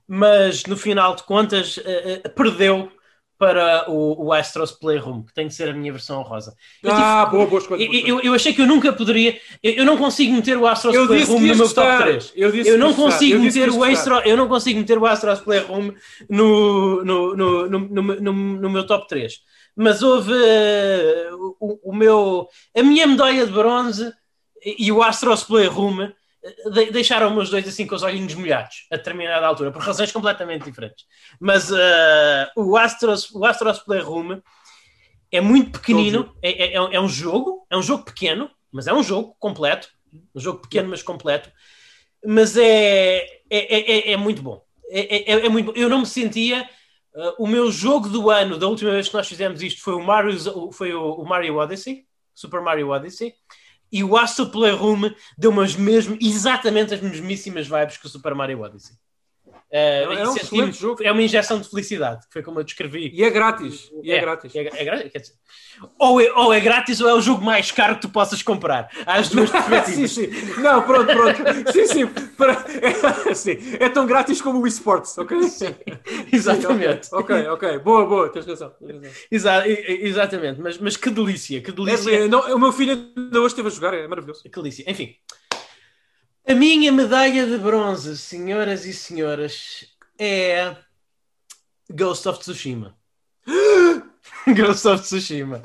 A: mas no final de contas eh, eh, perdeu para o, o Astros Playroom, que tem de ser a minha versão honrosa. Eu, tive-
B: Ah, boa, boa boa escolha.
A: eu- eu achei que eu nunca poderia. Eu, eu não consigo meter o Astros
B: Eu
A: Playroom no meu top 3.
B: Eu,
A: não consigo meter o. Astro, eu não consigo meter o Astros Playroom no, no, no, no, no, no- meu top 3. Mas houve eh, o, o meu a minha medalha de bronze e, o Astros Playroom de, deixaram-me os dois assim com os olhinhos molhados a determinada altura, por razões completamente diferentes. Mas eh, o, Astros, o Astros Playroom é muito pequenino, é, é, é um jogo, é um jogo pequeno, mas é um jogo completo, um jogo pequeno, mas completo, mas é, é, é, é- é muito bom. É, é- é muito bom. Eu não me sentia. uh, o meu jogo do ano, da última vez que nós fizemos isto, foi o Mario, foi o, o Mario Odyssey, Super Mario Odyssey, e o Astro Playroom deu-me as mesmo, exatamente as mesmíssimas vibes que o Super Mario Odyssey. Uh,
B: É um excelente jogo.
A: É uma injeção de felicidade, que foi como eu descrevi.
B: E é grátis. E é, grátis.
A: É, é grátis, quer dizer, ou, é, ou é grátis ou é o jogo mais caro que tu possas comprar. Há as duas
B: sim,
A: perspectivas.
B: sim. Não, pronto, pronto. sim, sim. Para... É, sim. é tão grátis como o eSports, ok? Sim.
A: Exatamente.
B: Ok, ok. Boa, boa. Tens razão. Tens razão.
A: Exa- exatamente, mas, mas que delícia, que
B: É,
A: delícia.
B: é, não, o meu filho ainda hoje esteve a jogar, é maravilhoso.
A: Que delícia. Enfim, a minha medalha de bronze, senhoras e senhores, é Ghost of Tsushima. Ghost of Tsushima.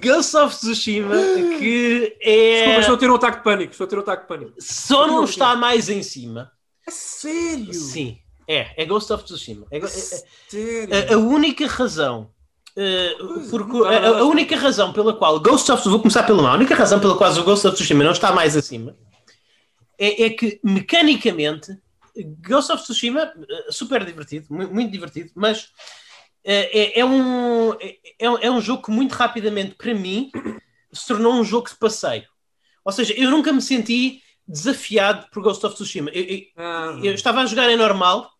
A: Ghost of Tsushima, que
B: Desculpa,
A: é.
B: estou a ter um ataque de pânico. Estou a ter um ataque de pânico.
A: Só não está mais em cima.
B: É sério?
A: Sim, é. É Ghost of Tsushima. É, é- é- a, única razão.
B: Pois,
A: porque a, a única razão pela qual Ghost of vou começar pela má, a única razão pela qual o Ghost of Tsushima não está mais acima é, é que mecanicamente Ghost of Tsushima eh, super divertido, mu- muito, divertido, mas eh, é, é um, é, é um- é um jogo que muito rapidamente para mim se tornou um jogo de passeio. Ou seja, eu nunca me senti desafiado por Ghost of Tsushima. Eu- eu-
B: Ah,
A: eu estava a jogar em normal,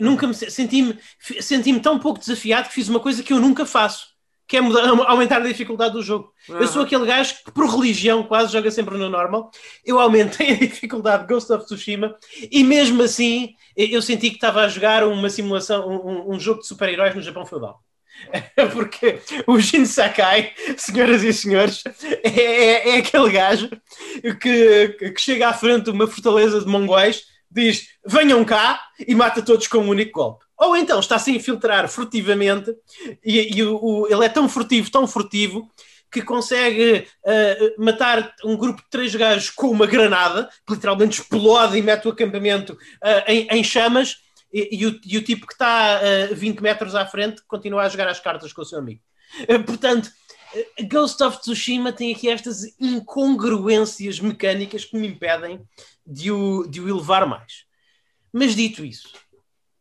A: nunca me se- senti-me senti-me tão pouco desafiado que fiz uma coisa que eu nunca faço, que é mudar, aumentar a dificuldade do jogo. Uhum. Eu sou aquele gajo que, por religião, quase joga sempre no normal. Eu aumentei a dificuldade de Ghost of Tsushima e mesmo assim eu senti que estava a jogar uma simulação, um, um jogo de super-heróis no Japão feudal. Porque o Jin Sakai, senhoras e senhores, é, é, é aquele gajo que, que chega à frente de uma fortaleza de mongóis, diz venham cá e mata todos com um único golpe. Ou então está-se a infiltrar furtivamente e, e o, o, ele é tão furtivo, tão furtivo, que consegue uh, matar um grupo de três gajos com uma granada, que literalmente explode e mete o acampamento uh, em, em, chamas, e, e, o, e, o, tipo que está uh, 20 metros à frente continua a jogar as cartas com o seu amigo. Uh, portanto, Ghost of Tsushima tem aqui estas incongruências mecânicas que me impedem de o, de o elevar mais. Mas dito isso,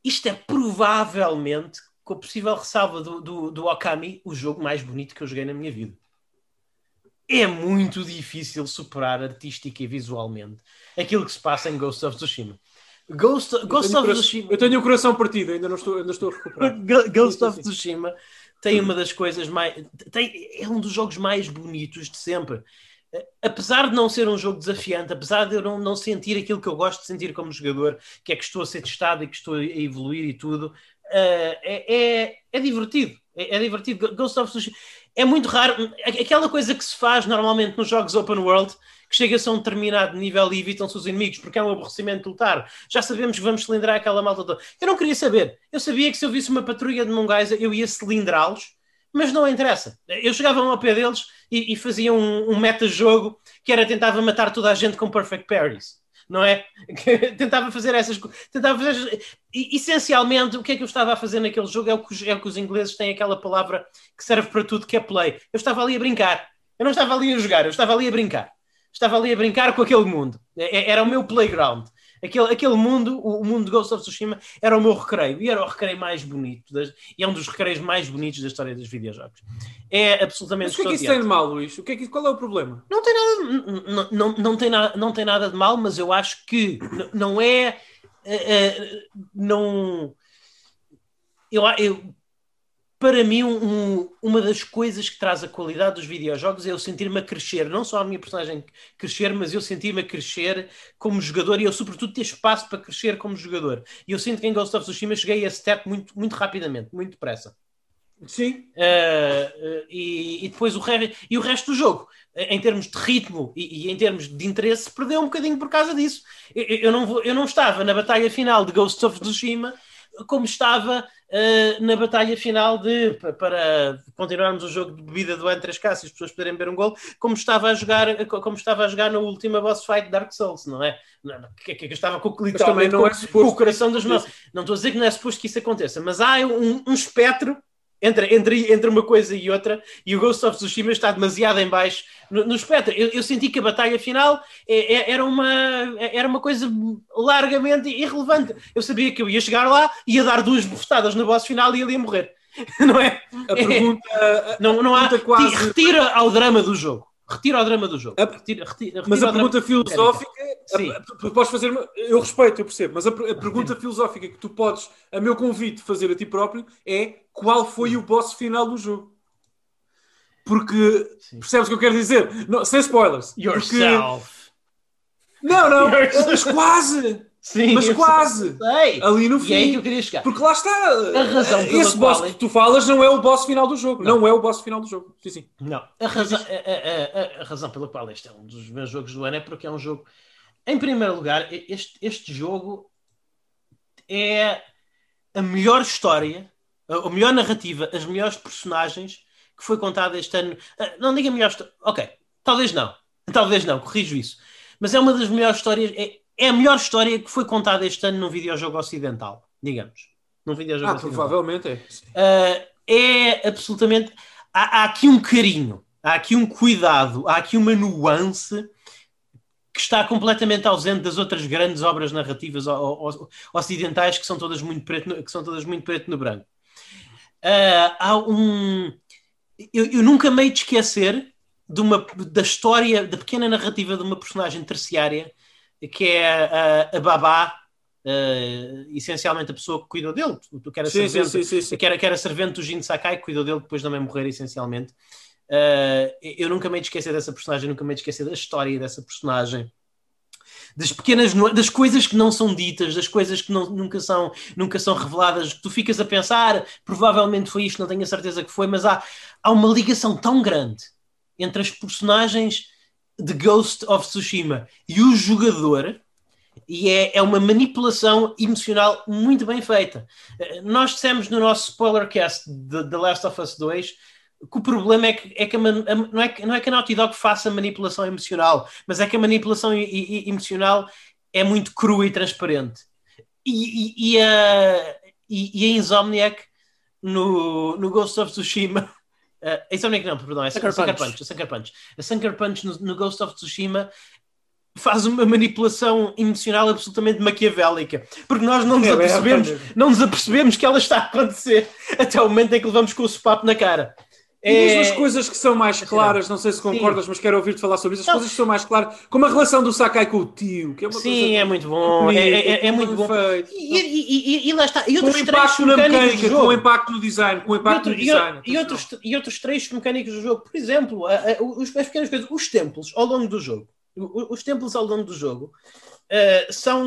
A: isto é provavelmente, com a possível ressalva do, do, do Okami, o jogo mais bonito que eu joguei na minha vida. É muito difícil superar artística e visualmente aquilo que se passa em Ghost of Tsushima. Ghost, Ghost of Tsushima.
B: Eu tenho o coração partido, ainda não estou, ainda estou a recuperar.
A: Ghost of Tsushima tem uma das coisas mais. Tem, é um dos jogos mais bonitos de sempre apesar de não ser um jogo desafiante, apesar de eu não, não sentir aquilo que eu gosto de sentir como jogador, que é que estou a ser testado e que estou a evoluir e tudo, uh, é, é, é, divertido. É, é, divertido. Ghost of Tsushima é muito raro. Aquela coisa que se faz normalmente nos jogos open world, que chega-se a um determinado nível e evitam-se os inimigos, porque é um aborrecimento lutar. Já sabemos que vamos cilindrar aquela malta toda. Eu não queria saber. Eu sabia que se eu visse uma patrulha de mongais, eu ia cilindrá-los mas não interessa. Eu chegava ao pé deles e, e fazia um, um meta-jogo que era tentava matar toda a gente com perfect parries. Não é? tentava fazer essas tentava fazer e, essencialmente o que é que eu estava a fazer naquele jogo é o, que, é o que os ingleses têm aquela palavra que serve para tudo que é play. Eu estava ali a brincar. Eu não estava ali a jogar, eu estava ali a brincar. Estava ali a brincar com aquele mundo. É, é, era o meu playground. Aquele, aquele mundo, o mundo de Ghost of Tsushima, era o meu recreio. E era o recreio mais bonito. Das, e é um dos recreios mais bonitos da história dos videojogos. É absolutamente
B: Mas o que é que isso tem de mal, Luís? O que é que, qual é o problema?
A: Não tem nada, não, não, não, tem, nada, não tem nada de mal, mas eu acho que não é... Uh, uh, não... Eu, eu, para mim, um, uma das coisas que traz a qualidade dos videojogos é eu sentir-me a crescer, não só a minha personagem crescer, mas eu sentir-me a crescer como jogador e eu, sobretudo, ter espaço para crescer como jogador. E eu sinto que em Ghost of Tsushima cheguei a esse step muito, muito rapidamente, muito depressa.
B: Sim.
A: Uh, uh, e, e, depois o, re... e o resto do jogo, em termos de ritmo e, e, em termos de interesse, perdeu um bocadinho por causa disso. Eu, eu, não, vou, eu não estava na batalha final de Ghost of Tsushima como estava uh, na batalha final de para continuarmos o jogo de bebida do N3K, se as pessoas poderem ver um gol, como estava a jogar, como estava a jogar na última boss fight de Dark Souls, não é? Que, que, que estava com, literalmente não é com, com o coração das mãos. Não estou a dizer que não é suposto que isso aconteça, mas há um, um espectro entre, entre, entre uma coisa e outra, e o Ghost of Tsushima está demasiado em baixo no, no espectro. Eu, eu, senti que a batalha final é, é, era, uma, era uma coisa largamente irrelevante. Eu sabia que eu ia chegar lá, ia dar duas bofetadas no boss final e ele ia morrer. Não é?
B: A pergunta,
A: é, não, não há, quase... retira ao drama do jogo. Retira o drama do jogo.
B: A,
A: retira, retira, retira
B: mas a pergunta filosófica, a, a, podes fazer, eu respeito, eu percebo, mas a, pergunta filosófica que tu podes, a meu convite, fazer a ti próprio é qual foi o boss final do jogo? Porque Sim. percebes o que eu quero dizer? Não, sem spoilers.
A: Yourself.
B: Porque... Não, não, mas quase. Sim, mas quase. Sei. Ali no fim.
A: E é aí que eu queria chegar.
B: Porque lá está.
A: A razão
B: Esse boss que tu falas não é o boss final do jogo. Não, não é o boss final do jogo. Sim, sim.
A: Não. A razão, a, a, a, a, razão pela qual este é um dos meus jogos do ano é porque é um jogo. Em primeiro lugar, este, este jogo é a melhor história, a melhor narrativa, as melhores personagens que foi contada este ano. Ah, não diga melhor história. Ok, talvez não. Talvez não, corrijo isso. Mas é uma das melhores histórias. É, é a melhor história que foi contada este ano num videojogo ocidental, digamos. Num videojogo
B: ah, ocidental. provavelmente é.
A: Uh, é absolutamente. Há, há, aqui um carinho, há aqui um cuidado, há aqui uma nuance que está completamente ausente das outras grandes obras narrativas ocidentais que são todas muito preto no, que são todas muito preto no branco. Uh, há um. Eu, eu nunca me hei de esquecer de uma, da história, da pequena narrativa de uma personagem terciária que é a, a babá uh, essencialmente a pessoa que cuidou dele, tu, que era
B: Sim,
A: servente,
B: sim, sim, sim.
A: Que, era, que era servente do Jin Sakai, que cuidou dele depois de também morrer essencialmente. Uh, eu nunca me esquecer dessa personagem, nunca me esquecer da história dessa personagem das pequenas das coisas que não são ditas, das coisas que não, nunca, são, nunca são reveladas, que tu ficas a pensar, provavelmente foi isto, não tenho a certeza que foi, mas há, há uma ligação tão grande entre as personagens de Ghost of Tsushima e o jogador, e é, é uma manipulação emocional muito bem feita. Eh, nós dissemos no nosso spoilercast de The Last of Us 2 que o problema é que, é que a, a, não, é que, não é que a Naughty Dog faça manipulação emocional, mas é que a manipulação e, e, emocional é muito crua e transparente. E, e, a, e, a Insomniac no, no Ghost of Tsushima. Uh, a Insomniac não, perdão, é Sucker, Punch. Punch. A Sucker Punch. A Sucker Punch no, no Ghost of Tsushima faz uma manipulação emocional absolutamente maquiavélica, porque nós não nos, é, apercebemos, é, não nos apercebemos que ela está a acontecer até o momento em que levamos com o sopapo na cara.
B: E é- coisas que são mais claras, não sei se concordas, Sim. mas quero ouvir-te falar sobre isso. As não. coisas que são mais claras, como a relação do Sakai com o tio, que é uma
A: Sim, é muito bom. Bonita, é, é, é, muito bom. E, e, e, e, lá está. E outros com impacto
B: na mecânica, com o impacto no design, com impacto outro, no design.
A: E, outros, e outros trechos mecânicos do jogo, por exemplo, a, a, os, as pequenas coisas, os templos ao longo do jogo. Os templos ao longo do jogo Uh, são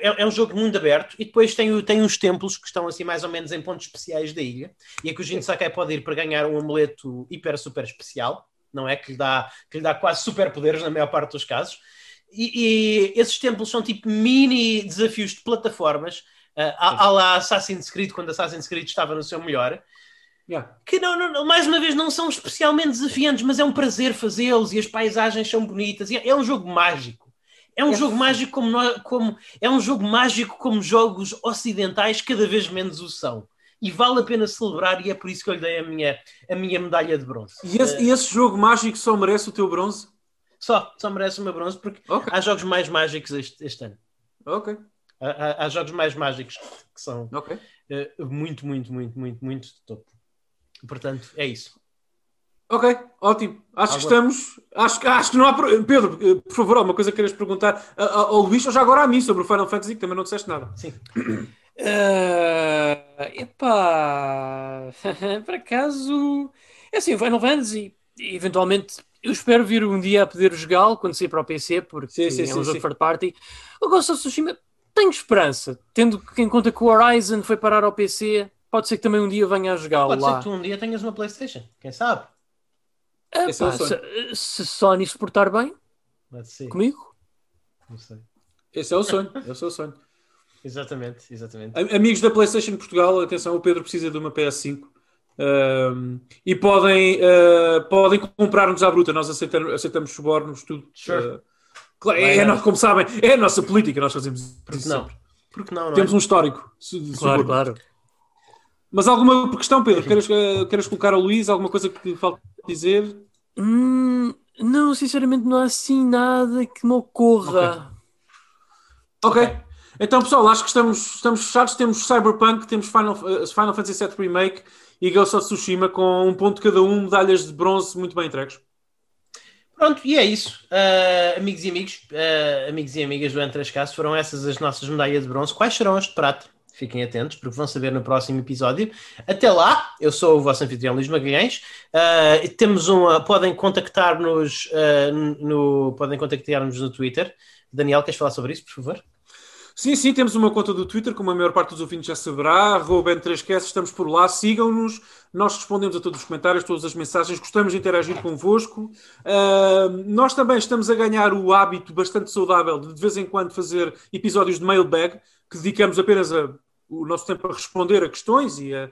A: é, é, um jogo muito aberto e depois tem, tem uns templos que estão assim mais ou menos em pontos especiais da ilha e é que o Jin Sakai pode ir para ganhar um amuleto hiper super especial não é? Que lhe dá, que lhe dá quase superpoderes na maior parte dos casos e, e esses templos são tipo mini desafios de plataformas uh, à, lá Assassin's Creed quando Assassin's Creed estava no seu melhor Yeah. Que não, não, mais uma vez não são especialmente desafiantes, mas é um prazer fazê-los e as paisagens são bonitas. É, é um jogo mágico. É um é. jogo mágico como, nós, como é um jogo mágico como jogos ocidentais cada vez menos o são. E vale a pena celebrar, e é por isso que eu lhe dei a minha, a minha medalha de bronze.
B: E esse, uh, e esse jogo mágico só merece o teu bronze?
A: Só, só merece o meu bronze, porque okay. há jogos mais mágicos este, este ano.
B: Ok.
A: Há, há, jogos mais mágicos que são okay. uh, muito, muito, muito, muito, muito de topo. Portanto, é isso.
B: Ok, ótimo. Acho que estamos. Acho, acho que não há. Pedro, por favor, alguma coisa que queiras perguntar ao Luís ou já agora a mim sobre o Final Fantasy, que também não disseste nada.
A: Sim.
C: Uh, epá, por acaso, é assim, o Final Fantasy, eventualmente, eu espero vir um dia a poder jogá-lo quando sair para o PC, porque sim, sim, é um sim, jogo third party. O Ghost of Tsushima, tenho esperança, tendo em conta que o Horizon foi parar ao PC, pode ser que também um dia venha a jogá-lo lá.
A: Pode ser que tu um dia tenhas uma Playstation, quem sabe?
C: É, Esse pá, é o sonho. Se, se Sony se portar bem comigo,
A: não sei.
B: Esse é o sonho. Esse é o sonho.
A: exatamente, exatamente.
B: Amigos da PlayStation Portugal, atenção, o Pedro precisa de uma PS5. Um, e podem, uh, podem comprar-nos à bruta, nós aceitamos, aceitamos subornos, tudo.
A: Sure. Uh,
B: claro, é, é, como sabem, é a nossa política, nós fazemos
A: Porque isso não? Porque não, não
B: Temos é? um histórico.
C: De claro, claro.
B: Mas alguma questão, Pedro? Queres, uh, queres colocar ao Luís? Alguma coisa que falta dizer?
C: Hum, não, sinceramente, não há assim nada que me ocorra.
B: Ok. okay. Então, pessoal, acho que estamos, estamos fechados. Temos Cyberpunk, temos Final, uh, Final Fantasy VII Remake e Ghost of Tsushima com um ponto cada um, medalhas de bronze muito bem entregues.
A: Pronto, e é isso. Uh, amigos e amigos, uh, amigos e amigas do Entre as Casas, foram essas as nossas medalhas de bronze. Quais serão as de prata? Fiquem atentos, porque vão saber no próximo episódio. Até lá, eu sou o vosso anfitrião Luís Magalhães. Uh, temos uma, podem contactar-nos uh, no, podem contactar-nos no Twitter. Daniel, queres falar sobre isso, por favor?
B: Sim, sim, temos uma conta do Twitter, como a maior parte dos ouvintes já saberá, Ruben3Cast, estamos por lá, sigam-nos, nós respondemos a todos os comentários, todas as mensagens, gostamos de interagir convosco. Uh, nós também estamos a ganhar o hábito bastante saudável de de vez em quando fazer episódios de mailbag, que dedicamos apenas a o nosso tempo a responder a questões e a,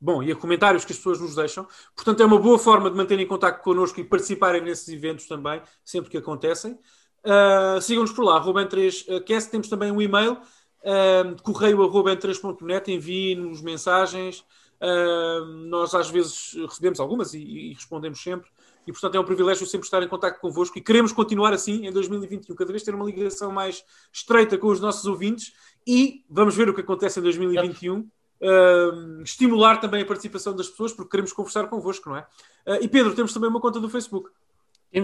B: bom, e a comentários que as pessoas nos deixam. Portanto, é uma boa forma de manterem em contato connosco e participarem nesses eventos também, sempre que acontecem. Uh, Sigam-nos por lá, Ruben3Cast. Temos também um e-mail, uh, correio ruben3.net. Enviem-nos mensagens. Uh, nós às vezes recebemos algumas e, e, respondemos sempre. E portanto é um privilégio sempre estar em contato convosco e queremos continuar assim em 2021, cada vez ter uma ligação mais estreita com os nossos ouvintes e vamos ver o que acontece em 2021. Uh, estimular também a participação das pessoas, porque queremos conversar convosco, não é? Uh, e Pedro, temos também uma conta do Facebook.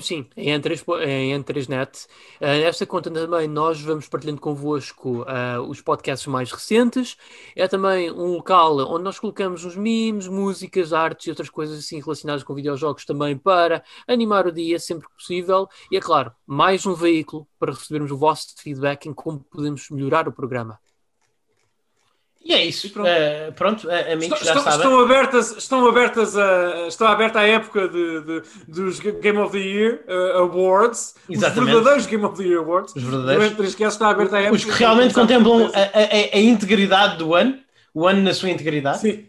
C: Sim, em N3net. Uh, nesta conta também nós vamos partilhando convosco uh, os podcasts mais recentes. É também um local onde nós colocamos uns memes, músicas, artes e outras coisas assim relacionadas com videojogos também para animar o dia sempre que possível. E é claro, mais um veículo para recebermos o vosso feedback em como podemos melhorar o programa.
A: E é isso. pronto, uh, pronto amigos
B: estão,
A: já
B: estão, Estão abertas, estão abertas a, está aberta a época de, de, dos Game of the Year uh, Awards. Exatamente. Os verdadeiros Game of the Year Awards.
A: Os verdadeiros.
B: Os, está aberta a época
A: os que realmente contemplam a, a, a, integridade do ano. O ano na sua integridade.
B: Sim.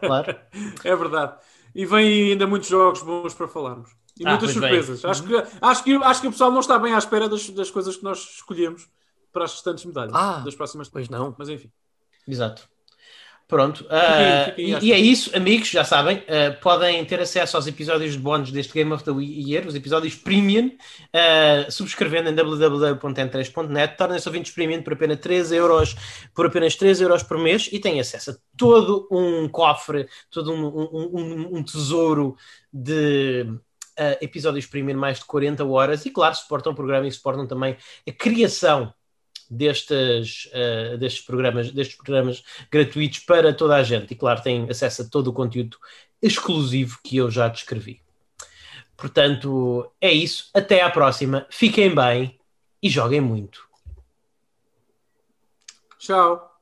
B: Claro. é verdade. E vem ainda muitos jogos bons para falarmos. E ah, muitas surpresas. Acho que, acho, que, acho que o pessoal não está bem à espera das, das coisas que nós escolhemos para as restantes medalhas
C: ah,
B: das próximas.
C: Pois não.
B: Mas enfim.
A: Exato. Pronto. Uh, e, e, é isso, amigos, já sabem. Uh, podem ter acesso aos episódios de bónus deste Game of the Year, os episódios premium, uh, subscrevendo em www.n3.net. Tornem-se ouvintes premium por apenas 3 euros, por apenas 3 euros por mês e têm acesso a todo um cofre, todo um, um, um, um tesouro de episódios premium, mais de 40 horas. E claro, suportam o programa e suportam também a criação destes, uh, destes, programas, destes programas gratuitos para toda a gente. E claro, tem acesso a todo o conteúdo exclusivo que eu já descrevi. Portanto, é isso. Até à próxima. Fiquem bem e joguem muito.
B: Tchau.